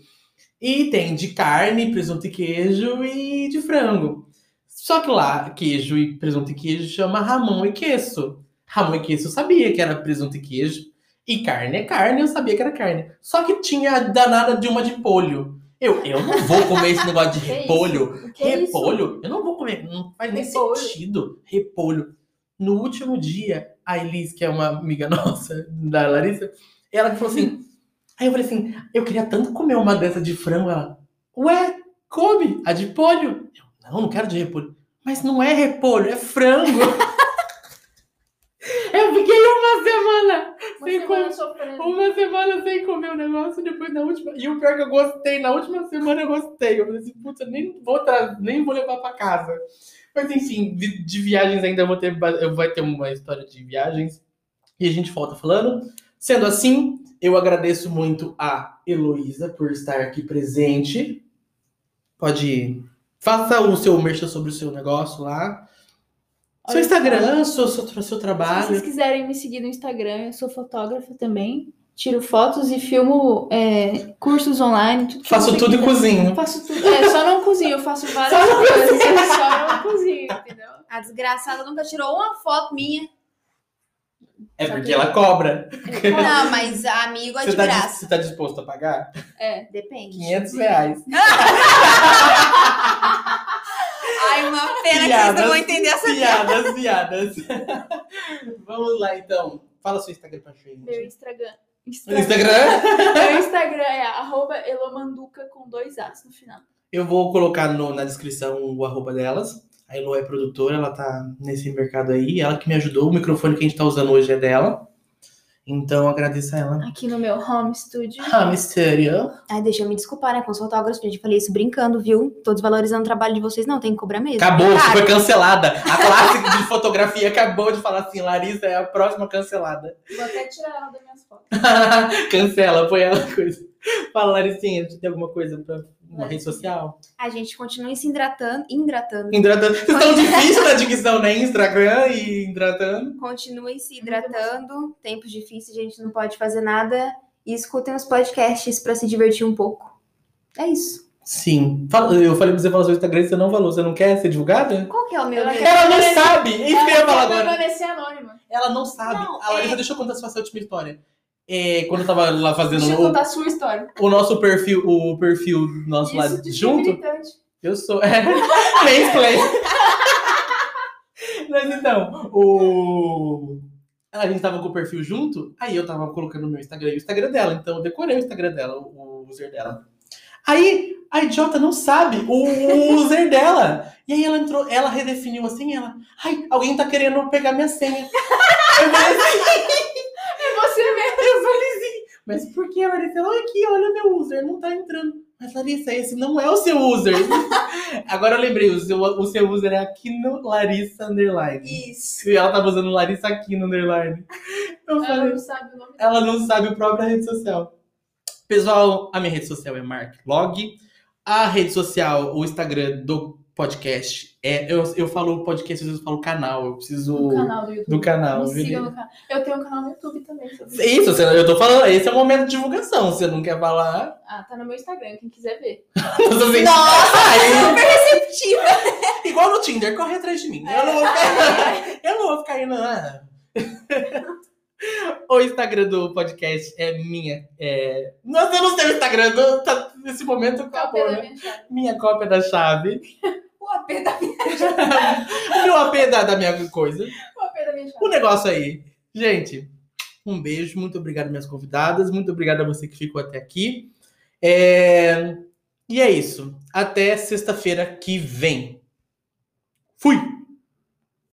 E tem de carne, presunto e queijo e de frango. Só que lá, queijo e presunto e queijo chama ramon e queso. Ramon e queso eu sabia que era presunto e queijo. E carne é carne, eu sabia que era carne. Só que tinha a danada de uma de polho. Eu, eu não vou comer esse negócio de Que repolho. É isso? repolho? Eu não vou comer. Não faz nem Repolho. sentido. Repolho. No último dia, a Elis, que é uma amiga nossa, da Larissa, ela falou assim. Aí eu falei assim, eu queria tanto comer uma dessa de frango. Ela, ué, come a de polho. Eu, não, não quero de repolho. Mas não é repolho, é frango. eu fiquei uma semana Uma sem comer. sofrendo. Uma semana sem comer o negócio, depois na última. E o pior que eu gostei, na última semana eu gostei. Eu falei assim, puta, nem vou, tra... nem vou levar pra casa. Mas enfim, de viagens ainda vou ter, vai ter uma história de viagens. E a gente volta falando. Sendo assim, eu agradeço muito a Heloísa por estar aqui presente. Pode ir. Faça o seu merchan sobre o seu negócio lá. Seu Instagram, seu, seu, seu Se vocês trabalho. quiserem me seguir no Instagram, eu sou fotógrafa também. Tiro fotos e filmo é, cursos online. Tudo que Faço tudo e cozinho. Faço tudo. É, só não cozinho, eu faço várias Só coisas. Eu só não cozinho, entendeu? A desgraçada nunca tirou uma foto minha. É porque ela cobra. Não, mas amigo é Você de tá, graça. você tá disposto a pagar? É. Depende. 500 reais. Ai, uma pena que vocês não vão entender essa piadas, piadas. Vamos lá, então. Fala seu Instagram pra gente. Meu Instagram. No Instagram? Meu Instagram é arroba elomanduca com dois As no final. Eu vou colocar no- na descrição o arroba delas. A Elo é produtora, ela tá nesse mercado aí. Ela que me ajudou. O microfone que a gente tá usando hoje é dela. Então agradeço a ela. Aqui no meu home studio. Ah, mistério. Ai, deixa eu me desculpar, né? Com os fotógrafos, gente. Falei isso brincando, viu? Tô desvalorizando o trabalho de vocês. Não, tem que cobrar mesmo. Acabou, É foi cancelada. A classe de fotografia acabou de falar assim, Larissa é a próxima cancelada. Vou até tirar ela das minhas fotos. Cancela, põe ela coisa. Fala, Laricinha, tem alguma coisa pra uma rede social? A gente continua se hidratando, hidratando. Hidratando. Vocês estão difícil na dicção, né? Instagram e hidratando. Continue se hidratando. Tempos difíceis, a gente não pode fazer nada. E escutem os podcasts pra se divertir um pouco. É isso. Sim. Eu falei pra você falar seu Instagram e você não falou. Você não quer ser divulgada? Qual que é o meu? Ela Ela não sabe! É isso que eu ia falar agora. Ela não sabe. Não, a Larissa, é- deixa eu contar essa última história. É, quando eu tava lá fazendo Deixa eu o, contar a sua história. o nosso perfil, o perfil nosso lá Isso ser junto, eu sou. É, mansplain. Mas então, o. A gente tava com o perfil junto, aí eu tava colocando o meu Instagram e o Instagram dela, então eu decorei o Instagram dela, o, o user dela. Aí a idiota não sabe o, o user dela. E aí ela entrou, ela redefiniu assim, ela. Ai, alguém tá querendo pegar minha senha. Eu falei assim, É você mesmo. eu falei assim, mas por que, Larissa? Ela, aqui, olha meu user, não tá entrando. Mas, Larissa, esse não é o seu user. Agora eu lembrei, o seu, o seu user é aqui no Larissa Underline. Isso. E ela tava usando Larissa aqui no Underline. Eu Ela falei, não sabe o nome ela não sabe a própria rede social. Pessoal, a minha rede social é Mark Log. A rede social, o Instagram do podcast é. Eu, eu falo podcast, às vezes eu falo canal. Eu preciso. No canal do YouTube. do canal, no canal. Eu tenho um canal no YouTube também. sobre Isso, você- eu tô falando, esse é o momento de divulgação. Você não quer falar. Ah, tá no meu Instagram, quem quiser ver. Você- Nossa, Aí, super receptiva. igual no Tinder, corre atrás de mim. Eu não vou ficar, eu não vou ficar indo. ah. O Instagram do podcast é minha. É... Nossa, eu não sei o Instagram. do- Tá, nesse momento acabou, né? Minha cópia da chave. O AP da O meu AP da, da minha coisa. Cópia da minha chave. O negócio aí. Gente, um beijo. Muito obrigado, minhas convidadas. Muito obrigado a você que ficou até aqui. É, E é isso. Até sexta-feira que vem. Fui!